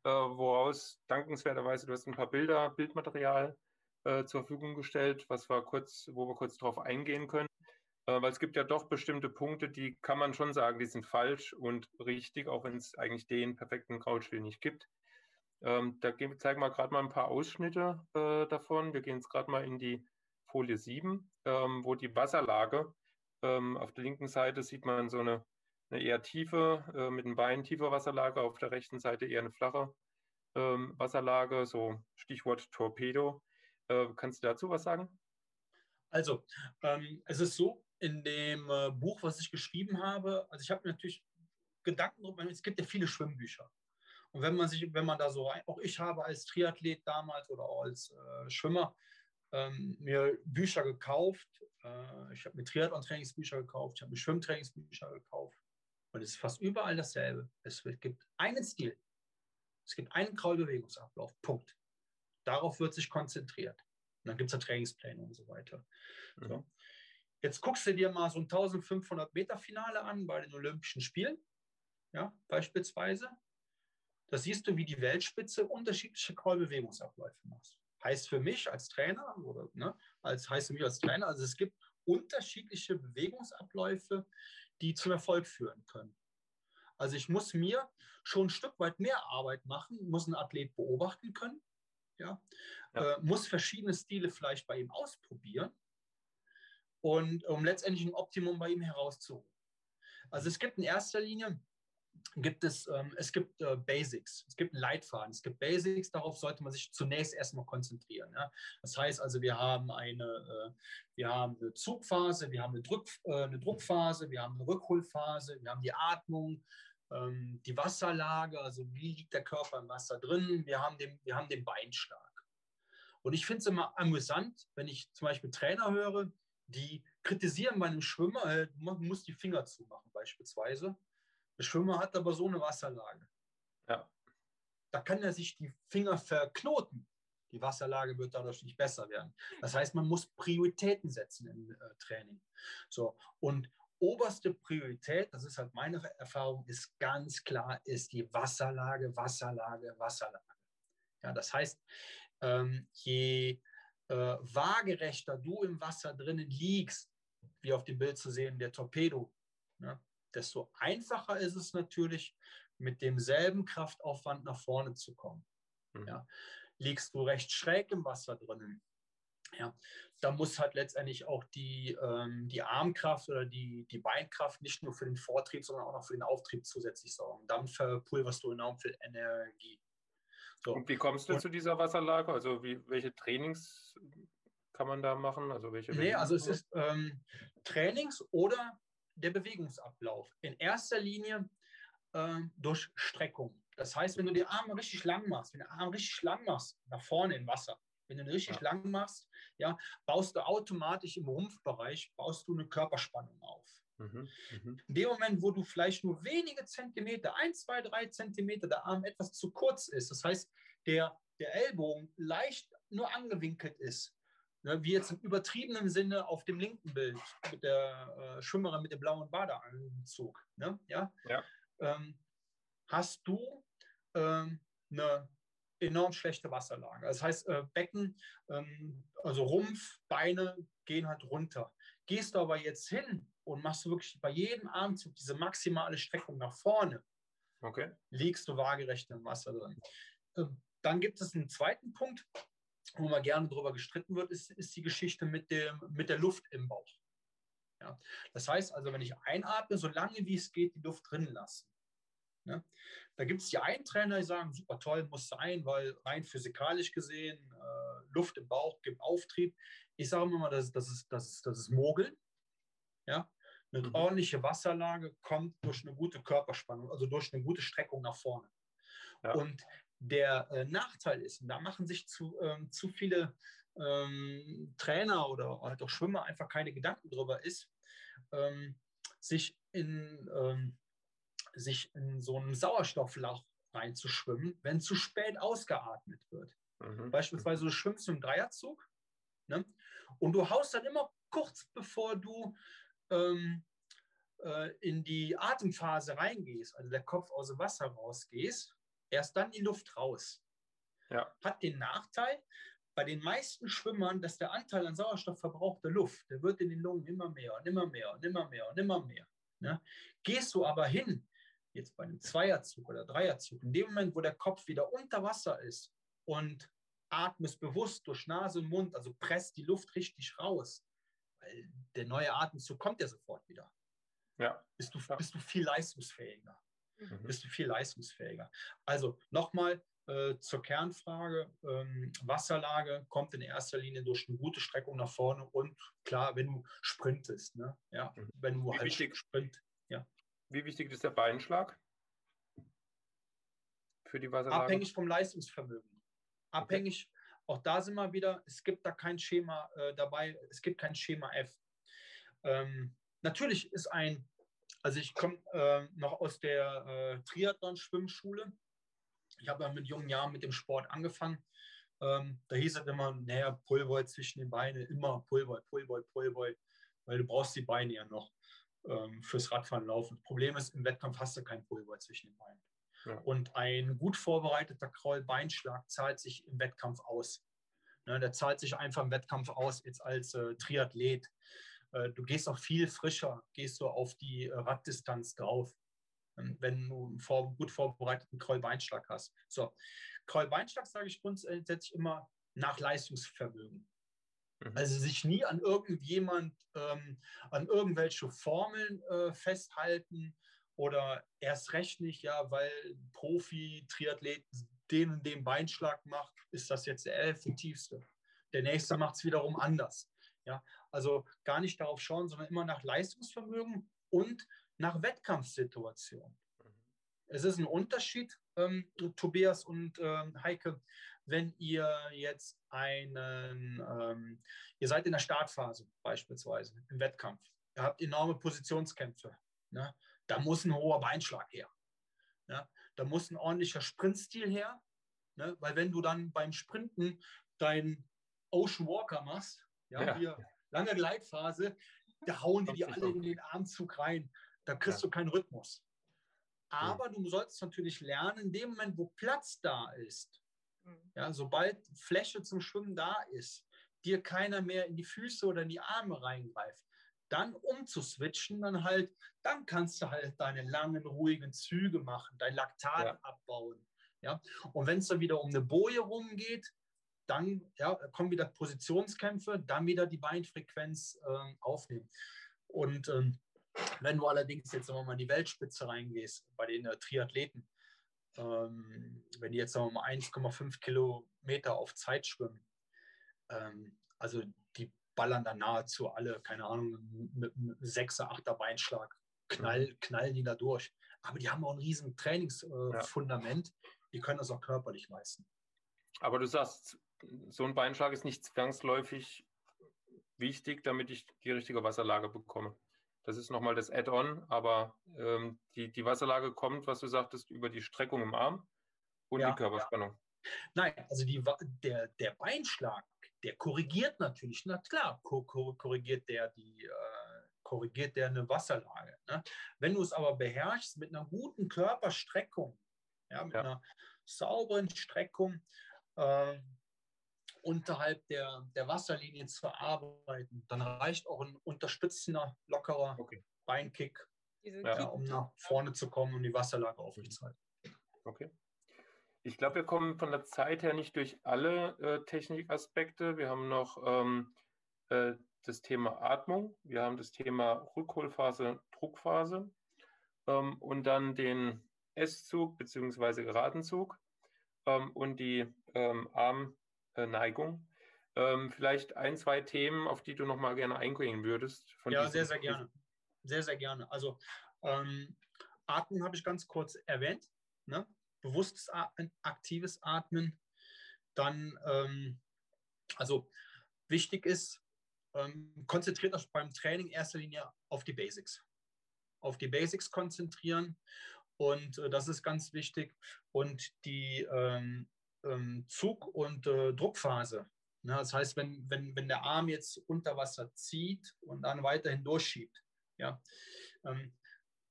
äh, woraus dankenswerterweise, du hast ein paar Bilder, Bildmaterial äh, zur Verfügung gestellt, was wir kurz, wo wir kurz darauf eingehen können. Äh, weil es gibt ja doch bestimmte Punkte, die kann man schon sagen, die sind falsch und richtig, auch wenn es eigentlich den perfekten Graulspiel nicht gibt. Ähm, da zeigen wir gerade mal ein paar Ausschnitte äh, davon. Wir gehen jetzt gerade mal in die Folie 7, ähm, wo die Wasserlage ähm, auf der linken Seite sieht man so eine, eine eher tiefe, äh, mit dem Bein tiefe Wasserlage, auf der rechten Seite eher eine flache ähm, Wasserlage, so Stichwort Torpedo. Äh, kannst du dazu was sagen? Also, ähm, es ist so, in dem äh, Buch, was ich geschrieben habe, also ich habe natürlich Gedanken darüber, es gibt ja viele Schwimmbücher. Und wenn man sich, wenn man da so, auch ich habe als Triathlet damals oder auch als äh, Schwimmer ähm, mir Bücher gekauft. Äh, ich habe mir Triathlon-Trainingsbücher gekauft, ich habe mir Schwimmtrainingsbücher gekauft. Und es ist fast überall dasselbe. Es gibt einen Stil. Es gibt einen Kraulbewegungsablauf. Punkt. Darauf wird sich konzentriert. Und dann gibt es ja Trainingspläne und so weiter. Mhm. So. Jetzt guckst du dir mal so ein 1500 Meter Finale an bei den Olympischen Spielen, ja, beispielsweise. Da siehst du, wie die Weltspitze unterschiedliche Kraulbewegungsabläufe macht heißt für mich als Trainer oder ne, als heißt für mich als Trainer, also es gibt unterschiedliche Bewegungsabläufe, die zum Erfolg führen können. Also ich muss mir schon ein Stück weit mehr Arbeit machen, muss einen Athlet beobachten können, ja, ja. Äh, muss verschiedene Stile vielleicht bei ihm ausprobieren und um letztendlich ein Optimum bei ihm herauszuholen. Also es gibt in erster Linie gibt es, ähm, es gibt äh, Basics, es gibt einen Leitfaden, es gibt Basics, darauf sollte man sich zunächst erstmal konzentrieren. Ja? Das heißt also, wir haben eine, äh, wir haben eine Zugphase, wir haben eine, Druck, äh, eine Druckphase, wir haben eine Rückholphase, wir haben die Atmung, ähm, die Wasserlage, also wie liegt der Körper im Wasser drin, wir haben den, wir haben den Beinschlag. Und ich finde es immer amüsant, wenn ich zum Beispiel Trainer höre, die kritisieren bei einem Schwimmer, äh, man muss die Finger zumachen beispielsweise. Der Schwimmer hat aber so eine Wasserlage. Ja. Da kann er sich die Finger verknoten. Die Wasserlage wird dadurch nicht besser werden. Das heißt, man muss Prioritäten setzen im äh, Training. So, und oberste Priorität, das ist halt meine Erfahrung, ist ganz klar, ist die Wasserlage, Wasserlage, Wasserlage. Ja, das heißt, ähm, je äh, waagerechter du im Wasser drinnen liegst, wie auf dem Bild zu sehen, der Torpedo, ne, desto einfacher ist es natürlich, mit demselben Kraftaufwand nach vorne zu kommen. Mhm. Ja. Liegst du recht schräg im Wasser drinnen, ja, da muss halt letztendlich auch die, ähm, die Armkraft oder die, die Beinkraft nicht nur für den Vortrieb, sondern auch noch für den Auftrieb zusätzlich sorgen. Dann verpulverst du enorm viel Energie. So. Und wie kommst du Und, zu dieser Wasserlage? Also wie, welche Trainings kann man da machen? Also welche nee, also es ist ähm, Trainings oder der Bewegungsablauf. In erster Linie äh, durch Streckung. Das heißt, wenn du die Arme richtig lang machst, wenn du den Arm richtig lang machst, nach vorne im Wasser, wenn du den richtig ja. lang machst, ja, baust du automatisch im Rumpfbereich, baust du eine Körperspannung auf. Mhm, mhm. In dem Moment, wo du vielleicht nur wenige Zentimeter, ein, zwei, drei Zentimeter, der Arm etwas zu kurz ist, das heißt, der, der Ellbogen leicht nur angewinkelt ist, ne, wie jetzt im übertriebenen Sinne auf dem linken Bild mit der äh, Schwimmerin mit dem blauen Badeanzug, ne, ja, ja. Ähm, hast du ähm, eine enorm schlechte Wasserlage. Das heißt, äh, Becken, ähm, also Rumpf, Beine gehen halt runter. Gehst du aber jetzt hin und machst du wirklich bei jedem Armzug diese maximale Streckung nach vorne, okay. liegst du waagerecht im Wasser drin. Ähm, dann gibt es einen zweiten Punkt, wo man gerne darüber gestritten wird, ist, ist die Geschichte mit, dem, mit der Luft im Bauch. Ja. Das heißt also, wenn ich einatme, so lange wie es geht, die Luft drin lassen. Ne? Da gibt es die einen Trainer, die sagen, super toll, muss sein, weil rein physikalisch gesehen, äh, Luft im Bauch gibt Auftrieb. Ich sage immer mal, das, das, ist, das, ist, das ist Mogeln. Ja? Eine mhm. ordentliche Wasserlage kommt durch eine gute Körperspannung, also durch eine gute Streckung nach vorne. Ja. Und der äh, Nachteil ist, und da machen sich zu, ähm, zu viele ähm, Trainer oder halt auch Schwimmer einfach keine Gedanken drüber, ist, ähm, sich in ähm, sich in so einen Sauerstoffloch reinzuschwimmen, wenn zu spät ausgeatmet wird. Mhm. Beispielsweise du schwimmst im Dreierzug ne? und du haust dann immer kurz bevor du ähm, äh, in die Atemphase reingehst, also der Kopf aus dem Wasser rausgehst, erst dann die Luft raus. Ja. Hat den Nachteil, bei den meisten Schwimmern, dass der Anteil an Sauerstoff der Luft, der wird in den Lungen immer mehr und immer mehr und immer mehr und immer mehr. Ne? Gehst du aber hin jetzt bei einem Zweierzug oder Dreierzug, in dem Moment, wo der Kopf wieder unter Wasser ist und atmest bewusst durch Nase und Mund, also presst die Luft richtig raus, weil der neue Atemzug kommt ja sofort wieder. Ja. Bist du, bist du viel leistungsfähiger. Mhm. Bist du viel leistungsfähiger. Also nochmal äh, zur Kernfrage. Ähm, Wasserlage kommt in erster Linie durch eine gute Streckung nach vorne und klar, wenn du sprintest, ne? ja, mhm. wenn du Wie halt wichtig, sprint, ja. Wie wichtig ist der Beinschlag für die Wasserlage? Abhängig vom Leistungsvermögen. Abhängig, okay. auch da sind wir wieder, es gibt da kein Schema äh, dabei, es gibt kein Schema F. Ähm, natürlich ist ein, also ich komme äh, noch aus der äh, Triathlon-Schwimmschule. Ich habe ja mit jungen Jahren mit dem Sport angefangen. Ähm, da hieß es immer, naja, Pullboy zwischen den Beinen, immer Pullboy, Pullboy, Pullboy, weil du brauchst die Beine ja noch ähm, fürs Radfahren laufen. Problem ist, im Wettkampf hast du kein Pulver zwischen den Beinen. Ja. Und ein gut vorbereiteter Kroll-Beinschlag zahlt sich im Wettkampf aus. Ne, der zahlt sich einfach im Wettkampf aus, jetzt als äh, Triathlet. Äh, du gehst auch viel frischer, gehst du auf die äh, Raddistanz drauf, ähm, wenn du einen vor, gut vorbereiteten Kroll-Beinschlag hast. So, Kroll-Beinschlag sage ich grundsätzlich immer nach Leistungsvermögen. Mhm. Also sich nie an irgendjemand, ähm, an irgendwelche Formeln äh, festhalten oder erst recht nicht, ja, weil Profi-Triathlet den und den Beinschlag macht, ist das jetzt der effektivste. Der nächste macht es wiederum anders. Ja, also gar nicht darauf schauen, sondern immer nach Leistungsvermögen und nach Wettkampfsituation. Mhm. Es ist ein Unterschied, ähm, Tobias und ähm, Heike, wenn ihr jetzt einen, ähm, ihr seid in der Startphase beispielsweise im Wettkampf, ihr habt enorme Positionskämpfe, ne? da muss ein hoher Beinschlag her. Ne? Da muss ein ordentlicher Sprintstil her, ne? weil wenn du dann beim Sprinten deinen Ocean Walker machst, ja, ja. Hier, lange Gleitphase, da hauen die, die alle in den Armzug rein, da kriegst ja. du keinen Rhythmus. Aber du sollst natürlich lernen, in dem Moment, wo Platz da ist, Mhm. Ja, sobald Fläche zum Schwimmen da ist, dir keiner mehr in die Füße oder in die Arme reingreift, dann umzuswitchen, dann halt, dann kannst du halt deine langen, ruhigen Züge machen, dein Laktat ja. abbauen. Ja? Und wenn es dann wieder um eine Boje rumgeht, dann ja, kommen wieder Positionskämpfe, dann wieder die Beinfrequenz äh, aufnehmen. Und ähm, wenn du allerdings jetzt mal in die Weltspitze reingehst, bei den äh, Triathleten, ähm, wenn die jetzt sagen mal 1,5 Kilometer auf Zeit schwimmen, ähm, also die ballern dann nahezu alle, keine Ahnung, mit einem 6er, 8er Beinschlag, knall, mhm. knallen die da durch. Aber die haben auch ein riesen Trainingsfundament, äh, ja. die können das auch körperlich leisten. Aber du sagst, so ein Beinschlag ist nicht zwangsläufig wichtig, damit ich die richtige Wasserlage bekomme. Das ist nochmal das Add-on, aber ähm, die, die Wasserlage kommt, was du sagtest, über die Streckung im Arm und ja, die Körperspannung. Ja. Nein, also die, der, der Beinschlag, der korrigiert natürlich, na klar, korrigiert der die, äh, korrigiert der eine Wasserlage. Ne? Wenn du es aber beherrschst mit einer guten Körperstreckung, ja, mit ja. einer sauberen Streckung, äh, unterhalb der, der Wasserlinie zu arbeiten. Dann reicht auch ein unterstützender, lockerer okay. Beinkick, ja, um nach vorne zu kommen und die Wasserlage aufrechtzuerhalten. Okay. Ich glaube, wir kommen von der Zeit her nicht durch alle äh, Technikaspekte. Wir haben noch ähm, äh, das Thema Atmung, wir haben das Thema Rückholphase, Druckphase ähm, und dann den S-Zug bzw. Geradenzug ähm, und die ähm, Arm- Neigung. Ähm, vielleicht ein, zwei Themen, auf die du noch mal gerne eingehen würdest. ja, sehr, sehr gerne. Sehr, sehr gerne. Also ähm, Atmen habe ich ganz kurz erwähnt. Ne? Bewusstes Atmen, aktives Atmen. Dann, ähm, also wichtig ist, ähm, konzentriert euch beim Training in erster Linie auf die Basics. Auf die Basics konzentrieren. Und äh, das ist ganz wichtig. Und die ähm, Zug- und äh, Druckphase. Ne? Das heißt, wenn, wenn, wenn der Arm jetzt unter Wasser zieht und dann weiterhin durchschiebt, ja, ähm,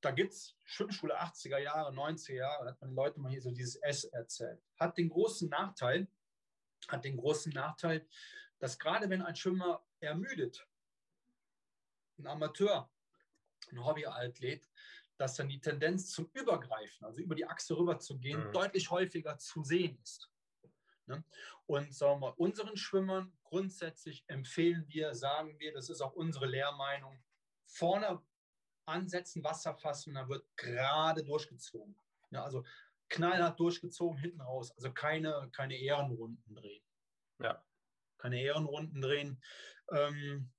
da gibt es Schwimmschule 80er Jahre, 90er Jahre, hat man den Leuten mal hier so dieses S erzählt. Hat den großen Nachteil, hat den großen Nachteil, dass gerade wenn ein Schwimmer ermüdet, ein Amateur, ein Hobbyathlet, dass dann die Tendenz zum Übergreifen, also über die Achse rüber zu gehen, mhm. deutlich häufiger zu sehen ist. Ne? Und sagen wir, unseren Schwimmern grundsätzlich empfehlen wir, sagen wir, das ist auch unsere Lehrmeinung, vorne ansetzen, Wasser fassen, da wird gerade durchgezogen. Ja, also knallhart durchgezogen, hinten raus. Also keine, keine Ehrenrunden drehen. Ja. Keine Ehrenrunden drehen. Ähm,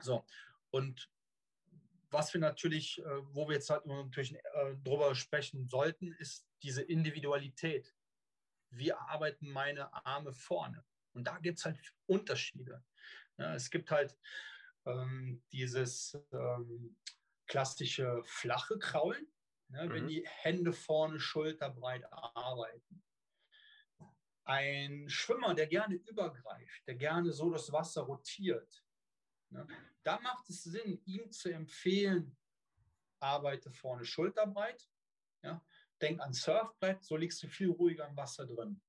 so, und was wir natürlich, äh, wo wir jetzt halt natürlich äh, drüber sprechen sollten, ist diese Individualität wie arbeiten meine Arme vorne? Und da gibt es halt Unterschiede. Ja, es gibt halt ähm, dieses ähm, klassische flache Kraulen, ne, mhm. wenn die Hände vorne schulterbreit arbeiten. Ein Schwimmer, der gerne übergreift, der gerne so das Wasser rotiert, ne, da macht es Sinn, ihm zu empfehlen, arbeite vorne schulterbreit. Ja, denk an Surfbrett, so liegst du viel ruhiger im Wasser drin.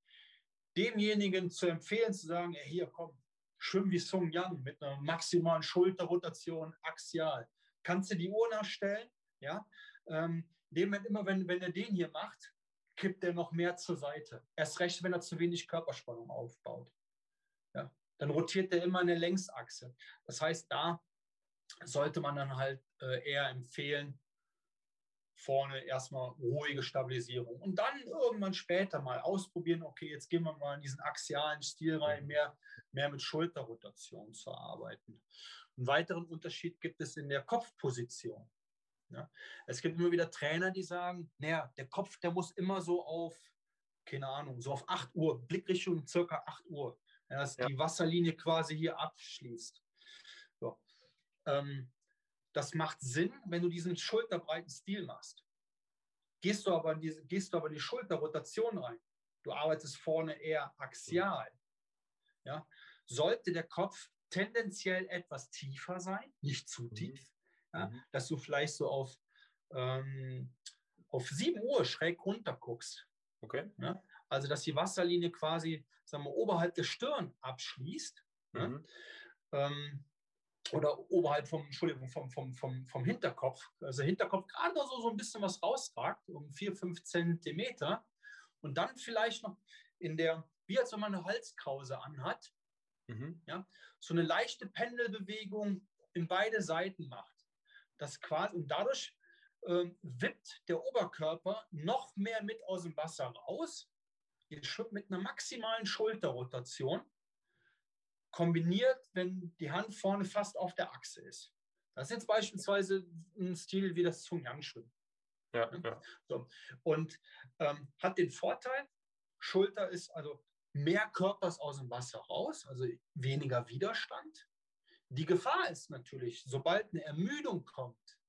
Demjenigen zu empfehlen, zu sagen, ey, hier komm, schwimm wie Sung Yang mit einer maximalen Schulterrotation axial. Kannst du die Uhr nachstellen? Ja. Ähm, dem immer, wenn, wenn er den hier macht, kippt er noch mehr zur Seite. Erst recht, wenn er zu wenig Körperspannung aufbaut. Ja. Dann rotiert er immer eine Längsachse. Das heißt, da sollte man dann halt äh, eher empfehlen, vorne erstmal ruhige Stabilisierung und dann irgendwann später mal ausprobieren, okay, jetzt gehen wir mal in diesen axialen Stil rein, mehr, mehr mit Schulterrotation zu arbeiten. Einen weiteren Unterschied gibt es in der Kopfposition. Ja, es gibt immer wieder Trainer, die sagen, naja, der Kopf, der muss immer so auf, keine Ahnung, so auf 8 Uhr, Blickrichtung circa 8 Uhr, dass ja. die Wasserlinie quasi hier abschließt. So. Ähm, das macht Sinn, wenn du diesen schulterbreiten Stil machst. Gehst du aber in die, gehst du aber in die Schulterrotation rein, du arbeitest vorne eher axial, ja, sollte der Kopf tendenziell etwas tiefer sein, nicht zu mhm. tief, ja, mhm. dass du vielleicht so auf, ähm, auf 7 Uhr schräg runter guckst. Okay. Ja, also, dass die Wasserlinie quasi sagen wir, oberhalb der Stirn abschließt. Mhm. Ja, ähm, oder oberhalb vom, Entschuldigung, vom, vom, vom, vom Hinterkopf, also Hinterkopf gerade so, so ein bisschen was rausragt, um 4, 5 Zentimeter. Und dann vielleicht noch in der, wie als wenn man eine Halskrause anhat, mhm. ja, so eine leichte Pendelbewegung in beide Seiten macht. Das quasi, und dadurch äh, wippt der Oberkörper noch mehr mit aus dem Wasser raus. Ihr mit einer maximalen Schulterrotation kombiniert, wenn die Hand vorne fast auf der Achse ist. Das ist jetzt beispielsweise ein Stil wie das Zung Yang Schwimmen. Ja, ja. So. Und ähm, hat den Vorteil, Schulter ist also mehr Körpers aus dem Wasser raus, also weniger Widerstand. Die Gefahr ist natürlich, sobald eine Ermüdung kommt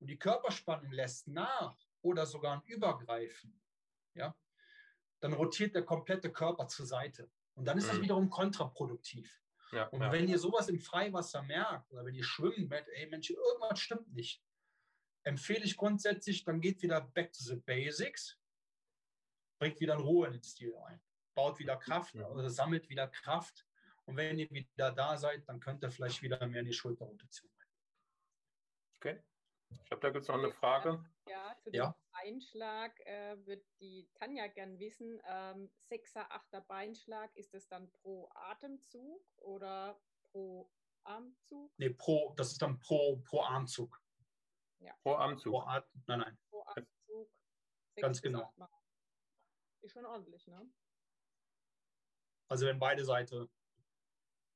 und die Körperspannung lässt nach oder sogar ein Übergreifen, ja, dann rotiert der komplette Körper zur Seite. Und dann ist das Mhm. wiederum kontraproduktiv. Ja, Und ja. wenn ihr sowas im Freiwasser merkt oder wenn ihr schwimmen merkt, ey Mensch, irgendwas stimmt nicht, empfehle ich grundsätzlich, dann geht wieder back to the basics, bringt wieder Ruhe in den Stil ein, baut wieder Kraft Ja. oder sammelt wieder Kraft. Und wenn ihr wieder da seid, dann könnt ihr vielleicht wieder mehr in die Schulterrotation. Okay. Ich glaube, da gibt es noch eine Frage. Ja, zu dem Ja. Beinschlag äh, wird die Tanja gern wissen. Ähm, Sechser, Achter Beinschlag, ist das dann pro Atemzug oder pro Armzug? Nee, pro, das ist dann pro, pro Armzug. Pro Armzug. Pro At nein, nein. Pro Armzug. sechs Ganz genau. Ist schon ordentlich, ne? Also wenn beide Seiten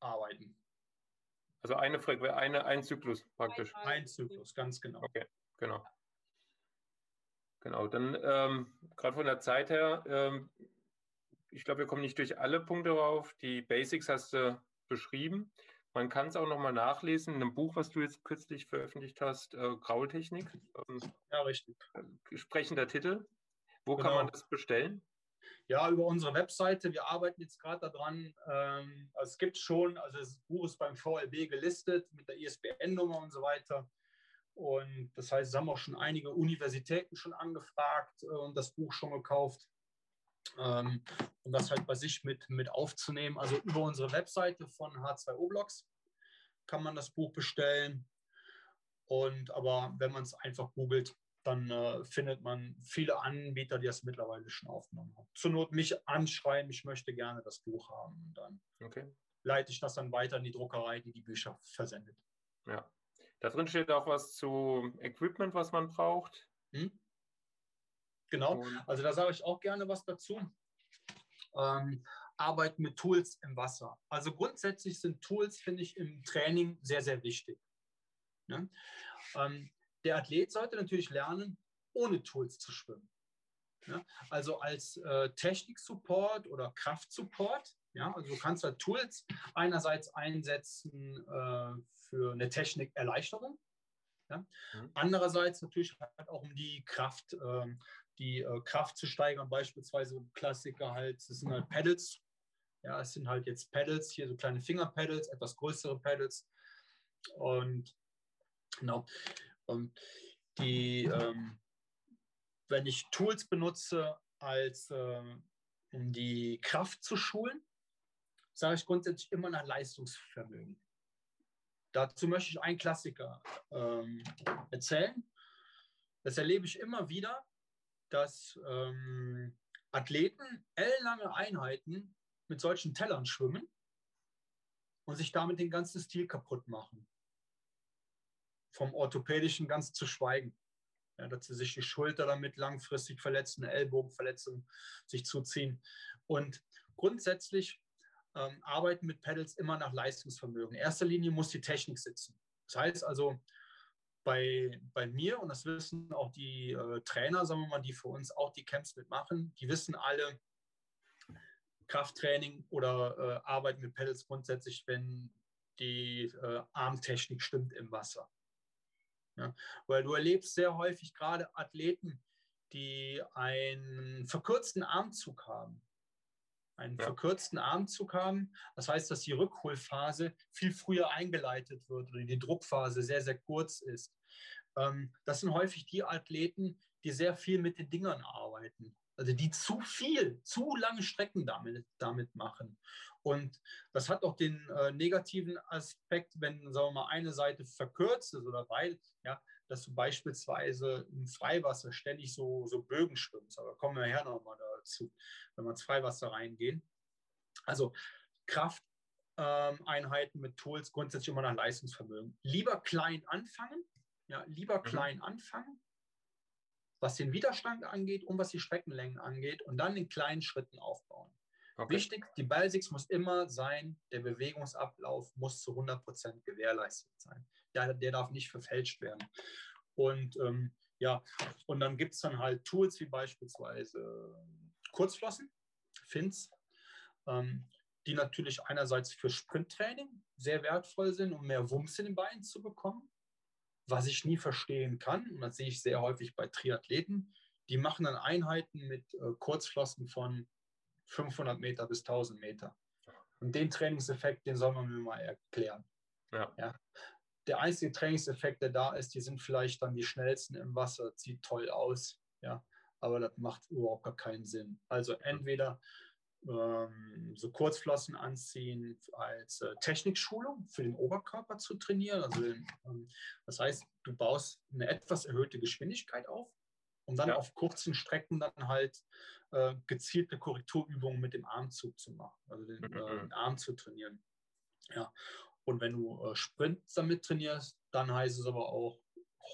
arbeiten. Also eine Frequenz, eine, ein Zyklus praktisch. Ein Zyklus, ganz genau. Okay, genau. Genau, dann ähm, gerade von der Zeit her, ähm, ich glaube, wir kommen nicht durch alle Punkte rauf. Die Basics hast du beschrieben. Man kann es auch nochmal nachlesen in einem Buch, was du jetzt kürzlich veröffentlicht hast, äh, Graultechnik. Ähm, Ja, richtig. sprechender Titel. Wo kann Genau. man das bestellen? Ja, über unsere Webseite. Wir arbeiten jetzt gerade daran. Ähm, also es gibt schon, also das Buch ist beim VLB gelistet mit der ISBN-Nummer und so weiter. Und das heißt, es haben auch schon einige Universitäten schon angefragt äh, und das Buch schon gekauft. Ähm, um das halt bei sich mit, mit aufzunehmen. Also über unsere Webseite von H2O Blogs kann man das Buch bestellen. Und aber wenn man es einfach googelt, dann äh, findet man viele Anbieter, die das mittlerweile schon aufgenommen haben. Zur Not mich anschreiben, ich möchte gerne das Buch haben. Und dann Okay. leite ich das dann weiter in die Druckerei, die die Bücher versendet. Ja. Da drin steht auch was zu Equipment, was man braucht. Hm? Genau, also da sage ich auch gerne was dazu. Ähm, Arbeit mit Tools im Wasser. Also grundsätzlich sind Tools, finde ich, im Training sehr, sehr wichtig. Ne? Ähm, der Athlet sollte natürlich lernen, ohne Tools zu schwimmen. Ja? Also als äh, Technik-Support oder Kraft-Support. Ja? Also du kannst halt Tools einerseits einsetzen äh, für eine Technikerleichterung. Ja? Mhm. Andererseits natürlich halt auch um die Kraft, ähm, die äh, Kraft zu steigern. Beispielsweise Klassiker halt, das sind halt Pedals. Ja, es sind halt jetzt Pedals, hier so kleine Fingerpedals, etwas größere Pedals. Und genau. Und die, ähm, wenn ich Tools benutze, als ähm, um die Kraft zu schulen, sage ich grundsätzlich immer nach Leistungsvermögen. Dazu möchte ich einen Klassiker ähm, erzählen. Das erlebe ich immer wieder, dass ähm, Athleten ellenlange Einheiten mit solchen Tellern schwimmen und sich damit den ganzen Stil kaputt machen. Vom orthopädischen ganz zu schweigen. Ja, dass sie sich die Schulter damit langfristig verletzen, eine Ellbogenverletzung sich zuziehen. Und grundsätzlich ähm, arbeiten mit Pedals immer nach Leistungsvermögen. In erster Linie muss die Technik sitzen. Das heißt also, bei, bei mir, und das wissen auch die äh, Trainer, sagen wir mal, die für uns auch die Camps mitmachen, die wissen alle, Krafttraining oder äh, Arbeit mit Pedals grundsätzlich, wenn die äh, Armtechnik stimmt im Wasser. Ja? Weil du erlebst sehr häufig gerade Athleten, die einen verkürzten Armzug haben. Einen Ja. verkürzten Armzug haben. Das heißt, dass die Rückholphase viel früher eingeleitet wird oder die Druckphase sehr, sehr kurz ist. Ähm, das sind häufig die Athleten, die sehr viel mit den Dingern arbeiten. Also die zu viel, zu lange Strecken damit, damit machen. Und das hat auch den äh, negativen Aspekt, wenn, sagen wir mal, eine Seite verkürzt ist oder beide, ja, dass du beispielsweise im Freiwasser ständig so, so Bögen schwimmst. Aber kommen wir nachher nochmal dazu, wenn wir ins Freiwasser reingehen. Also Krafteinheiten mit Tools grundsätzlich immer nach Leistungsvermögen. Lieber klein anfangen, ja, lieber klein anfangen, was den Widerstand angeht und was die Streckenlängen angeht und dann in kleinen Schritten aufbauen. Okay. Wichtig, die Basics muss immer sein, der Bewegungsablauf muss zu 100% gewährleistet sein. Der, der darf nicht verfälscht werden. Und ähm, ja, und dann gibt es dann halt Tools wie beispielsweise Kurzflossen, Fins, ähm, die natürlich einerseits für Sprinttraining sehr wertvoll sind, um mehr Wumms in den Beinen zu bekommen. Was ich nie verstehen kann, und das sehe ich sehr häufig bei Triathleten, die machen dann Einheiten mit äh, Kurzflossen von 500 Meter bis 1000 Meter. Und den Trainingseffekt, den soll man mir mal erklären. Ja. ja. Der einzige Trainingseffekt, der da ist, die sind vielleicht dann die schnellsten im Wasser, sieht toll aus, ja, aber das macht überhaupt gar keinen Sinn. Also entweder ähm, so Kurzflossen anziehen als äh, Technikschulung für den Oberkörper zu trainieren. Also ähm, das heißt, du baust eine etwas erhöhte Geschwindigkeit auf, um dann ja. auf kurzen Strecken dann halt äh, gezielte Korrekturübungen mit dem Armzug zu machen, also den, mhm. äh, den Arm zu trainieren. Ja. Und wenn du äh, Sprint damit trainierst, dann heißt es aber auch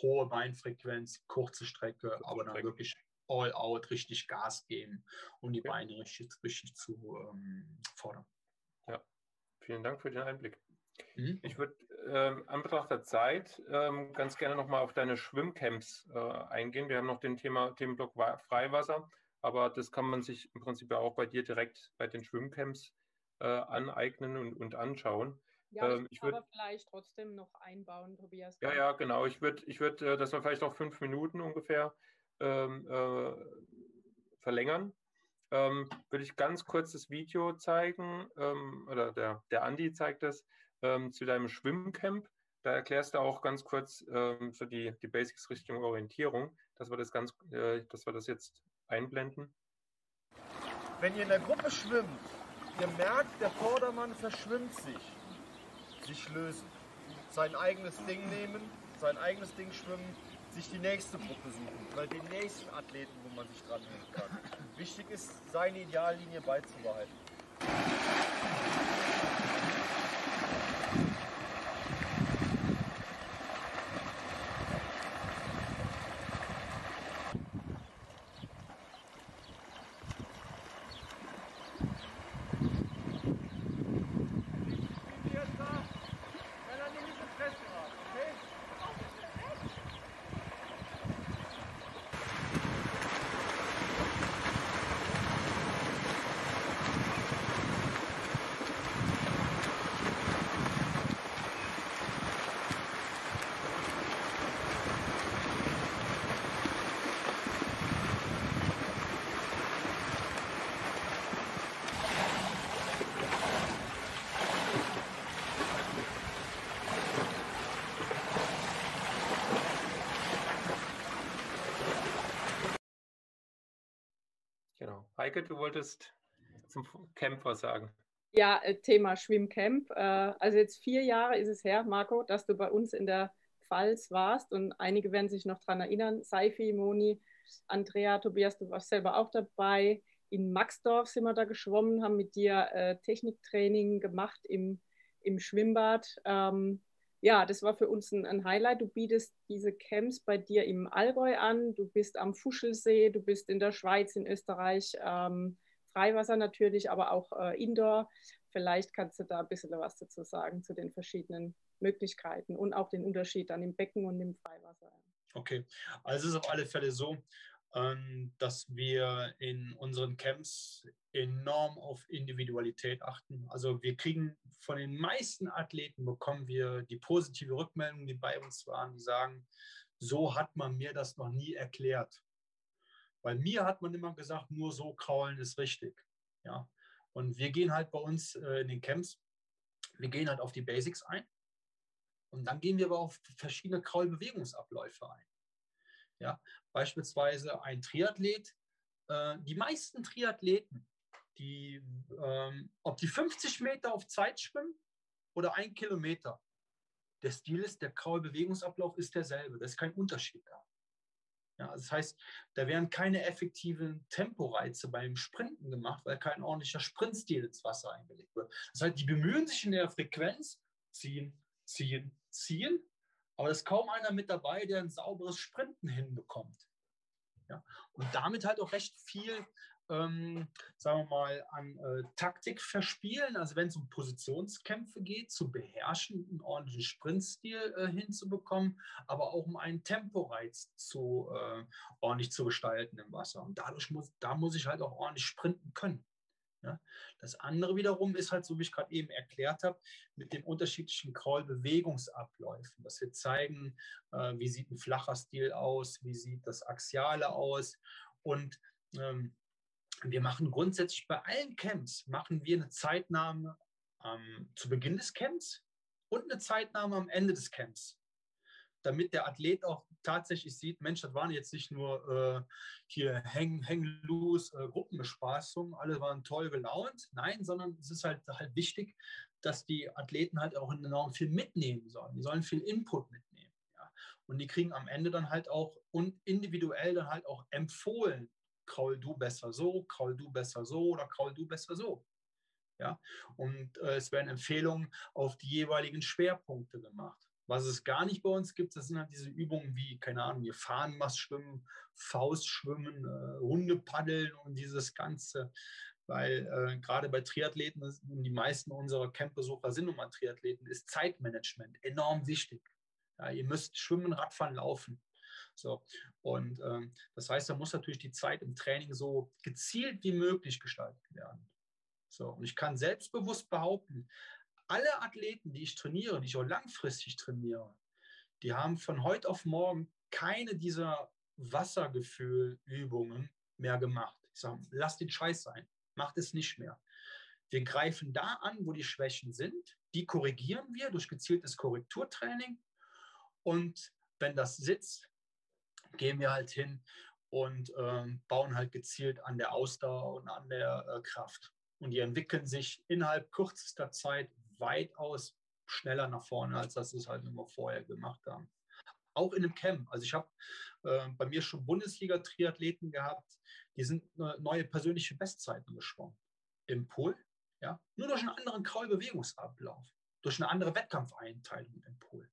hohe Beinfrequenz, kurze Strecke, kurze aber dann Strecke. wirklich all out, richtig Gas geben, um die Beine richtig, richtig zu ähm, fordern. Ja, vielen Dank für den Einblick. Mhm. Ich würde ähm, an Betracht der Zeit ähm, ganz gerne nochmal auf deine Schwimmcamps äh, eingehen. Wir haben noch den Thema, Themenblock Freiwasser, aber das kann man sich im Prinzip auch bei dir direkt bei den Schwimmcamps äh, aneignen und, und anschauen. Ja, ähm, ich würde vielleicht trotzdem noch einbauen, Tobias. Ja, ja, genau. Ich würde, ich würd, äh, das war vielleicht noch fünf Minuten ungefähr ähm, äh, verlängern. Ähm, würde ich ganz kurz das Video zeigen, ähm, oder der, der Andi zeigt das, ähm, zu deinem Schwimmcamp. Da erklärst du auch ganz kurz ähm, so die, die Basics Richtung Orientierung, dass wir das ganz, äh, dass wir das jetzt einblenden. Wenn ihr in der Gruppe schwimmt, ihr merkt, der Vordermann verschwimmt sich, sich lösen, sein eigenes Ding nehmen, sein eigenes Ding schwimmen, sich die nächste Gruppe suchen oder den nächsten Athleten, wo man sich dran nehmen kann. Wichtig ist, seine Ideallinie beizubehalten. Heike, du wolltest zum Camp was sagen. Ja, äh, Thema Schwimmcamp. Äh, also jetzt vier Jahre ist es her, Marco, dass du bei uns in der Pfalz warst und einige werden sich noch daran erinnern. Seifi, Moni, Andrea, Tobias, du warst selber auch dabei. In Maxdorf sind wir da geschwommen, haben mit dir äh, Techniktraining gemacht im, im Schwimmbad. Ähm, ja, das war für uns ein, ein, Highlight. Du bietest diese Camps bei dir im Allgäu an. Du bist am Fuschelsee, du bist in der Schweiz, in Österreich, ähm, Freiwasser natürlich, aber auch äh, Indoor. Vielleicht kannst du da ein bisschen was dazu sagen zu den verschiedenen Möglichkeiten und auch den Unterschied dann im Becken und im Freiwasser. Okay, also es ist auf alle Fälle so, dass wir in unseren Camps enorm auf Individualität achten. Also wir kriegen von den meisten Athleten bekommen wir die positive Rückmeldung, die bei uns waren, die sagen, so hat man mir das noch nie erklärt. Bei mir hat man immer gesagt, nur so kraulen ist richtig. Ja. Und wir gehen halt bei uns äh, in den Camps, wir gehen halt auf die Basics ein. Und dann gehen wir aber auf verschiedene Kraulbewegungsabläufe ein. Ja, beispielsweise ein Triathlet. Äh, die meisten Triathleten, die, ähm, ob die 50 Meter auf Zeit schwimmen oder ein Kilometer, der Stil ist, der Kraulbewegungsablauf ist derselbe. Das ist kein Unterschied da. Ja, das heißt, da werden keine effektiven Temporeize beim Sprinten gemacht, weil kein ordentlicher Sprintstil ins Wasser eingelegt wird. Das heißt, die bemühen sich in der Frequenz, ziehen, ziehen, ziehen, aber es ist kaum einer mit dabei, der ein sauberes Sprinten hinbekommt. Ja? Und damit halt auch recht viel, ähm, sagen wir mal, an äh, Taktik verspielen. Also wenn es um Positionskämpfe geht, zu beherrschen, einen ordentlichen Sprintstil äh, hinzubekommen, aber auch um einen Temporeiz zu, äh, ordentlich zu gestalten im Wasser. Und dadurch muss, da muss ich halt auch ordentlich sprinten können. Ja? Das andere wiederum ist halt, so wie ich gerade eben erklärt habe, mit den unterschiedlichen Crawl-Bewegungsabläufen, dass wir zeigen, äh, wie sieht ein flacher Stil aus, wie sieht das Axiale aus. Und ähm, wir machen grundsätzlich bei allen Camps, machen wir eine Zeitnahme ähm, zu Beginn des Camps und eine Zeitnahme am Ende des Camps damit der Athlet auch tatsächlich sieht, Mensch, das waren jetzt nicht nur äh, hier hang, hang loose äh, Gruppenbespaßung, alle waren toll gelaunt, nein, sondern es ist halt, halt wichtig, dass die Athleten halt auch enorm viel mitnehmen sollen. Die sollen viel Input mitnehmen. Ja. Und die kriegen am Ende dann halt auch und individuell dann halt auch empfohlen, kraul du besser so, kraul du besser so oder kraul du besser so. Ja, und äh, es werden Empfehlungen auf die jeweiligen Schwerpunkte gemacht. Was es gar nicht bei uns gibt, das sind halt diese Übungen wie, keine Ahnung, wir Fahnenmastschwimmen, Faustschwimmen, äh, Runde paddeln und dieses Ganze. Weil äh, gerade bei Triathleten, die meisten unserer Campbesucher sind nun mal Triathleten, ist Zeitmanagement enorm wichtig. Ja, ihr müsst schwimmen, Radfahren, laufen. So. Und ähm, das heißt, da muss natürlich die Zeit im Training so gezielt wie möglich gestaltet werden. So. Und ich kann selbstbewusst behaupten, alle Athleten, die ich trainiere, die ich auch langfristig trainiere, die haben von heute auf morgen keine dieser Wassergefühlübungen mehr gemacht. Ich sage, lass den Scheiß sein, macht es nicht mehr. Wir greifen da an, wo die Schwächen sind, die korrigieren wir durch gezieltes Korrekturtraining. Und wenn das sitzt, gehen wir halt hin und äh, bauen halt gezielt an der Ausdauer und an der äh, Kraft. Und die entwickeln sich innerhalb kürzester Zeit weitaus schneller nach vorne, als das es halt immer vorher gemacht haben. Auch in einem Camp. Also ich habe äh, bei mir schon Bundesliga-Triathleten gehabt, die sind äh, neue persönliche Bestzeiten geschwommen im Pool. Ja? Nur durch einen anderen Kraulbewegungsablauf, durch eine andere Wettkampfeinteilung im Pool.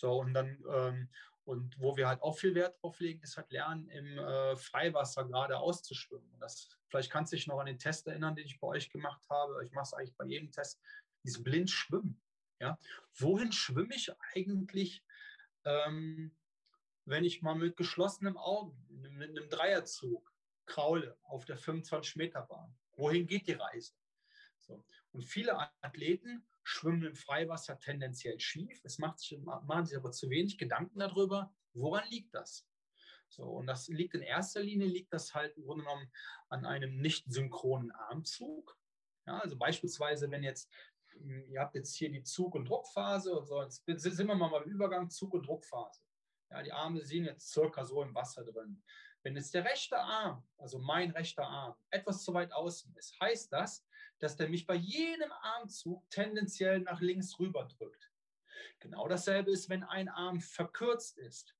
So, und dann ähm, und wo wir halt auch viel Wert drauf legen, ist halt lernen, im äh, Freiwasser gerade auszuschwimmen. Das, vielleicht kannst du dich noch an den Test erinnern, den ich bei euch gemacht habe. Ich mache es eigentlich bei jedem Test, dieses Blindschwimmen. Ja? Wohin schwimme ich eigentlich, ähm, wenn ich mal mit geschlossenen Augen, mit einem Dreierzug kraule auf der 25-Meter-Bahn? Wohin geht die Reise? So. Und viele Athleten schwimmen im Freiwasser tendenziell schief. Es macht sich, machen sich aber zu wenig Gedanken darüber, woran liegt das? So, und das liegt in erster Linie, liegt das halt im Grunde genommen an einem nicht synchronen Armzug. Ja, also beispielsweise, wenn jetzt, hm, ihr habt jetzt hier die Zug- und Druckphase, so, jetzt sind wir mal beim Übergang Zug- und Druckphase. Ja, die Arme sind jetzt circa so im Wasser drin. Wenn jetzt der rechte Arm, also mein rechter Arm, etwas zu weit außen ist, heißt das, dass der mich bei jedem Armzug tendenziell nach links rüber drückt. Genau dasselbe ist, wenn ein Arm verkürzt ist.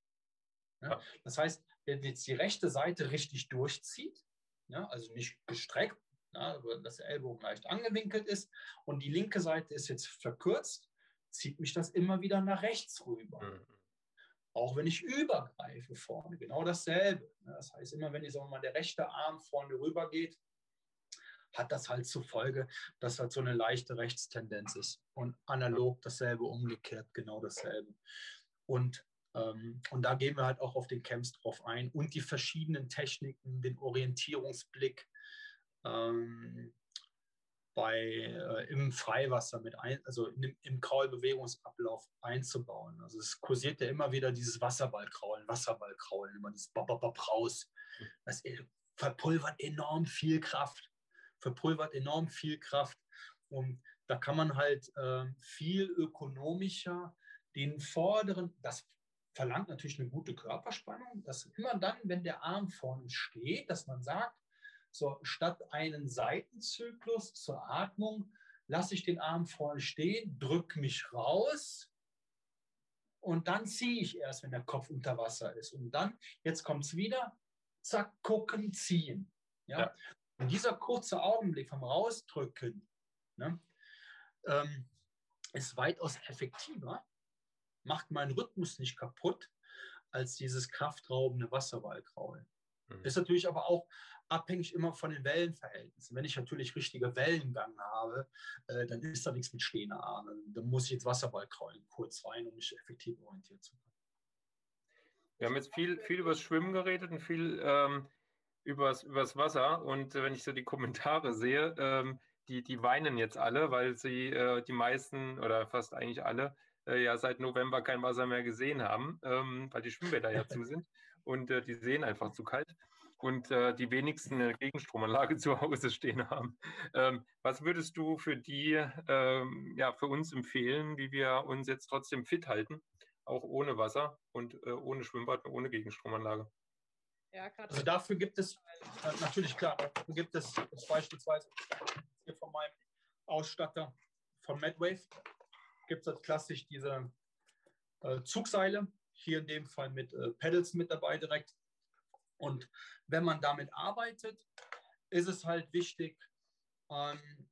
Ja, das heißt, wenn jetzt die rechte Seite richtig durchzieht, ja, also nicht gestreckt, ja, dass der Ellbogen leicht angewinkelt ist und die linke Seite ist jetzt verkürzt, zieht mich das immer wieder nach rechts rüber. Mhm. Auch wenn ich übergreife vorne, genau dasselbe. Das heißt, immer wenn ich, sagen mal, der rechte Arm vorne rüber geht, hat das halt zur Folge, dass halt so eine leichte Rechtstendenz ist. Und analog dasselbe, umgekehrt genau dasselbe. Und, ähm, und da gehen wir halt auch auf den Camps drauf ein und die verschiedenen Techniken, den Orientierungsblick, ähm, bei, äh, im Freiwasser mit ein, also in, im Kraulbewegungsablauf einzubauen. Also es kursiert ja immer wieder dieses Wasserballkraulen, Wasserballkraulen, immer dieses Bababab raus. Das verpulvert enorm viel Kraft, verpulvert enorm viel Kraft. Und da kann man halt äh, viel ökonomischer den vorderen, das verlangt natürlich eine gute Körperspannung, dass immer dann, wenn der Arm vorne steht, dass man sagt, so, statt einen Seitenzyklus zur Atmung lasse ich den Arm vorne stehen, drücke mich raus und dann ziehe ich erst, wenn der Kopf unter Wasser ist. Und dann, jetzt kommt es wieder, zack, gucken, ziehen. Ja? ja. Und dieser kurze Augenblick vom Rausdrücken ne, ähm, ist weitaus effektiver, macht meinen Rhythmus nicht kaputt, als dieses kraftraubende Wasserballkraulen. Mhm. Ist natürlich aber auch abhängig immer von den Wellenverhältnissen. Wenn ich natürlich richtige Wellengang habe, äh, dann ist da nichts mit stehender Arme. Dann muss ich jetzt Wasserballkraulen kurz rein, um mich effektiv orientieren zu können. Wir haben jetzt viel, viel über das Schwimmen geredet und viel ähm, übers, übers Wasser. Und wenn ich so die Kommentare [LAUGHS] sehe, ähm, die, die weinen jetzt alle, weil sie äh, die meisten oder fast eigentlich alle äh, ja seit November kein Wasser mehr gesehen haben, ähm, weil die Schwimmbäder ja zu sind und äh, die Seen einfach zu kalt und äh, die wenigsten eine Gegenstromanlage [LAUGHS] zu Hause stehen haben. Ähm, was würdest du für die, ähm, ja, für uns empfehlen, wie wir uns jetzt trotzdem fit halten, auch ohne Wasser und äh, ohne Schwimmbad und ohne Gegenstromanlage? Ja, also dafür gibt es natürlich klar, dafür gibt es beispielsweise hier von meinem Ausstatter von Medwave gibt es klassisch diese äh, Zugseile, hier in dem Fall mit äh, Pedals mit dabei direkt. Und wenn man damit arbeitet, ist es halt wichtig, ähm,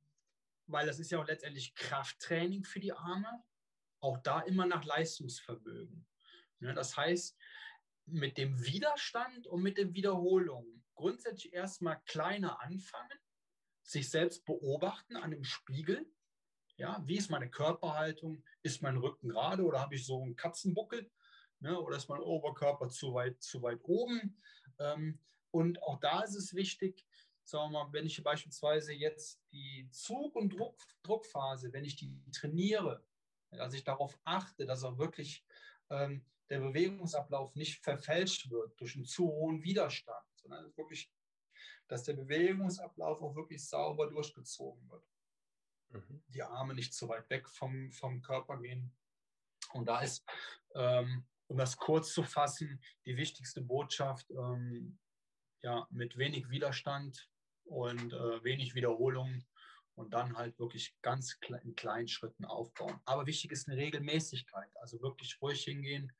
weil das ist ja auch letztendlich Krafttraining für die Arme, auch da immer nach Leistungsvermögen. Ja, das heißt, mit dem Widerstand und mit den Wiederholungen grundsätzlich erstmal kleiner anfangen, sich selbst beobachten an dem Spiegel. Ja, wie ist meine Körperhaltung? Ist mein Rücken gerade oder habe ich so einen Katzenbuckel? Ne, oder ist mein Oberkörper zu weit, zu weit oben? Ähm, und auch da ist es wichtig, sagen wir mal, wenn ich beispielsweise jetzt die Zug- und Druck, Druckphase, wenn ich die trainiere, dass ich darauf achte, dass auch wirklich ähm, der Bewegungsablauf nicht verfälscht wird durch einen zu hohen Widerstand, sondern wirklich, dass der Bewegungsablauf auch wirklich sauber durchgezogen wird. Mhm. Die Arme nicht zu weit weg vom, vom Körper gehen. Und da ist, ähm, um das kurz zu fassen, die wichtigste Botschaft, ähm, ja, mit wenig Widerstand und äh, wenig Wiederholung und dann halt wirklich ganz in kleinen Schritten aufbauen. Aber wichtig ist eine Regelmäßigkeit, also wirklich ruhig hingehen,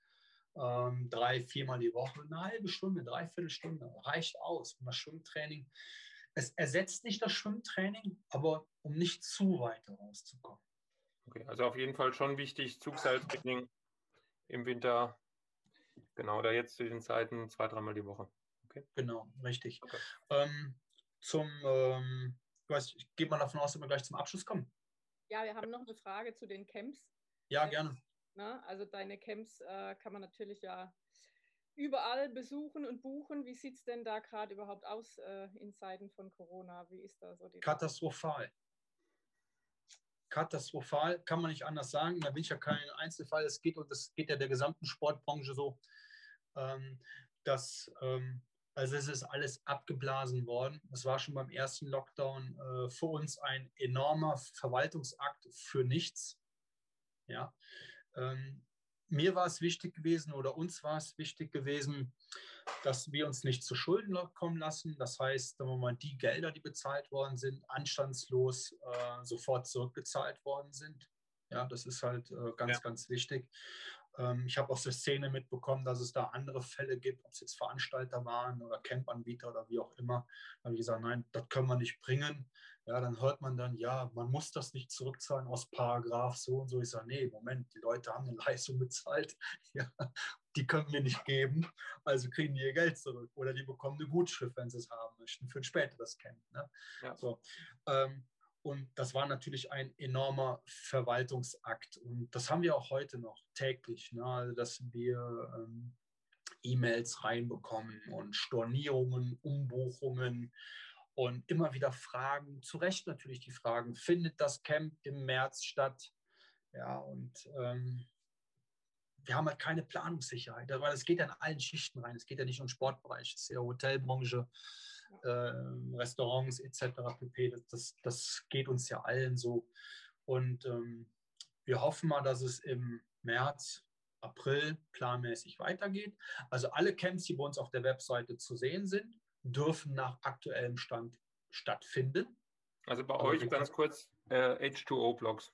ähm, drei, viermal die Woche, eine halbe Stunde, dreiviertel Stunde, reicht aus. Und das Schwimmtraining, es ersetzt nicht das Schwimmtraining, aber um nicht zu weit rauszukommen. Okay, also auf jeden Fall schon wichtig, Zugseiltraining im Winter, genau, da jetzt zu den Zeiten zwei, dreimal die Woche. Okay. Genau, richtig. Okay. Ähm, zum, ähm, ich, weiß, ich gehe mal davon aus, dass wir gleich zum Abschluss kommen. Ja, wir haben noch eine Frage zu den Camps. Ja, gerne. Ne? Also deine Camps äh, kann man natürlich ja überall besuchen und buchen. Wie sieht es denn da gerade überhaupt aus äh, in Zeiten von Corona? Wie ist da so die Katastrophal. Katastrophal, kann man nicht anders sagen. Da bin ich ja kein Einzelfall. Es geht und das geht ja der gesamten Sportbranche so, ähm, dass ähm, also es ist alles abgeblasen worden. Es war schon beim ersten Lockdown äh, für uns ein enormer Verwaltungsakt für nichts. Ja, ähm, mir war es wichtig gewesen oder uns war es wichtig gewesen, dass wir uns nicht zu Schulden kommen lassen. Das heißt, wir mal, die Gelder, die bezahlt worden sind, anstandslos äh, sofort zurückgezahlt worden sind. Ja, das ist halt äh, ganz, ja. ganz wichtig. Ähm, ich habe aus der Szene mitbekommen, dass es da andere Fälle gibt, ob es jetzt Veranstalter waren oder Campanbieter oder wie auch immer. Da habe ich gesagt, nein, das können wir nicht bringen. Ja, dann hört man dann, ja, man muss das nicht zurückzahlen aus Paragraph so und so. Ich sage, nee, Moment, die Leute haben eine Leistung bezahlt, [LAUGHS] ja, die können wir nicht geben, also kriegen die ihr Geld zurück. Oder die bekommen eine Gutschrift, wenn sie es haben möchten, für ein späteres Camp. Ne? Ja. So, ähm, und das war natürlich ein enormer Verwaltungsakt. Und das haben wir auch heute noch täglich, ne? also, dass wir ähm, E-Mails reinbekommen und Stornierungen, Umbuchungen und immer wieder Fragen, zu Recht natürlich die Fragen, findet das Camp im März statt? Ja, und ähm, wir haben halt keine Planungssicherheit, weil es geht ja in allen Schichten rein. Es geht ja nicht um Sportbereich, es ist ja Hotelbranche, äh, Restaurants etc. pp. Das, das geht uns ja allen so. Und ähm, wir hoffen mal, dass es im März, April planmäßig weitergeht. Also alle Camps, die bei uns auf der Webseite zu sehen sind, dürfen nach aktuellem Stand stattfinden. Also bei euch ganz kurz äh, H2O-Blocks.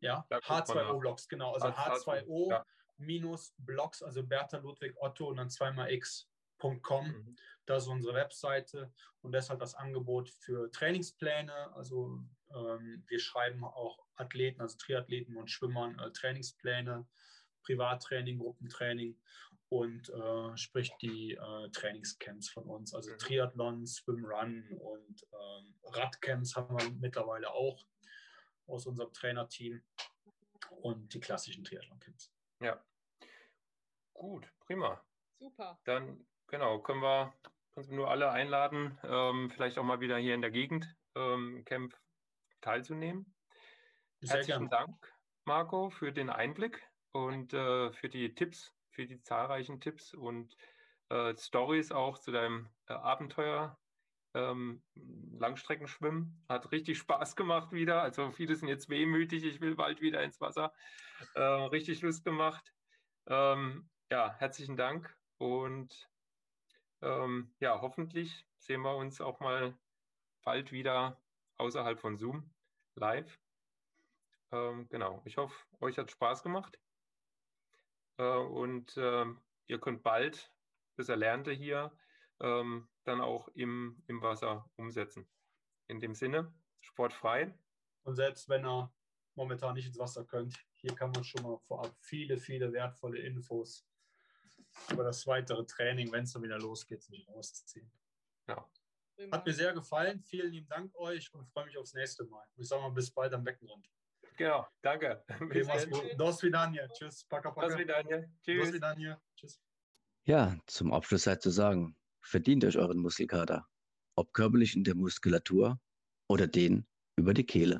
Ja, H2O-Blocks, genau. Also H2O ja. minus Blocks, also Bertha Ludwig Otto und dann zweimal x.com. Mhm. Das ist unsere Webseite und deshalb das Angebot für Trainingspläne. Also ähm, wir schreiben auch Athleten, also Triathleten und Schwimmern äh, Trainingspläne, Privattraining, Gruppentraining und äh, sprich die äh, Trainingscamps von uns, also mhm. Triathlon, Swimrun und ähm, Radcamps haben wir mittlerweile auch aus unserem Trainerteam und die klassischen Triathlon-Camps. Ja, gut, prima. Super. Dann genau können wir uns nur alle einladen, ähm, vielleicht auch mal wieder hier in der Gegend ähm, Camp teilzunehmen. Sehr Herzlichen gern. Dank, Marco, für den Einblick und äh, für die Tipps, für die zahlreichen Tipps und äh, Stories auch zu deinem äh, Abenteuer ähm, Langstreckenschwimmen. Hat richtig Spaß gemacht wieder. Also viele sind jetzt wehmütig, ich will bald wieder ins Wasser. Äh, richtig Lust gemacht. Ähm, ja, herzlichen Dank und ähm, ja, hoffentlich sehen wir uns auch mal bald wieder außerhalb von Zoom live. Ähm, genau, ich hoffe, euch hat Spaß gemacht äh, und äh, ihr könnt bald das Erlernte hier ähm, dann auch im, im Wasser umsetzen. In dem Sinne, sportfrei. Und selbst wenn ihr momentan nicht ins Wasser könnt, hier kann man schon mal vorab viele, viele wertvolle Infos über das weitere Training, wenn es dann wieder losgeht, sich rausziehen. Ja. Hat mir sehr gefallen. Vielen lieben Dank euch und freue mich aufs nächste Mal. Ich sage mal bis bald am Beckenrand. Genau, danke. Okay, mach's gut. Dos vidania. Tschüss. Paka, paka. Dos vidania. Tschüss. Dos vidania. Tschüss. Ja, zum Abschluss sei zu sagen, verdient euch euren Muskelkater. Ob körperlich in der Muskulatur oder den über die Kehle.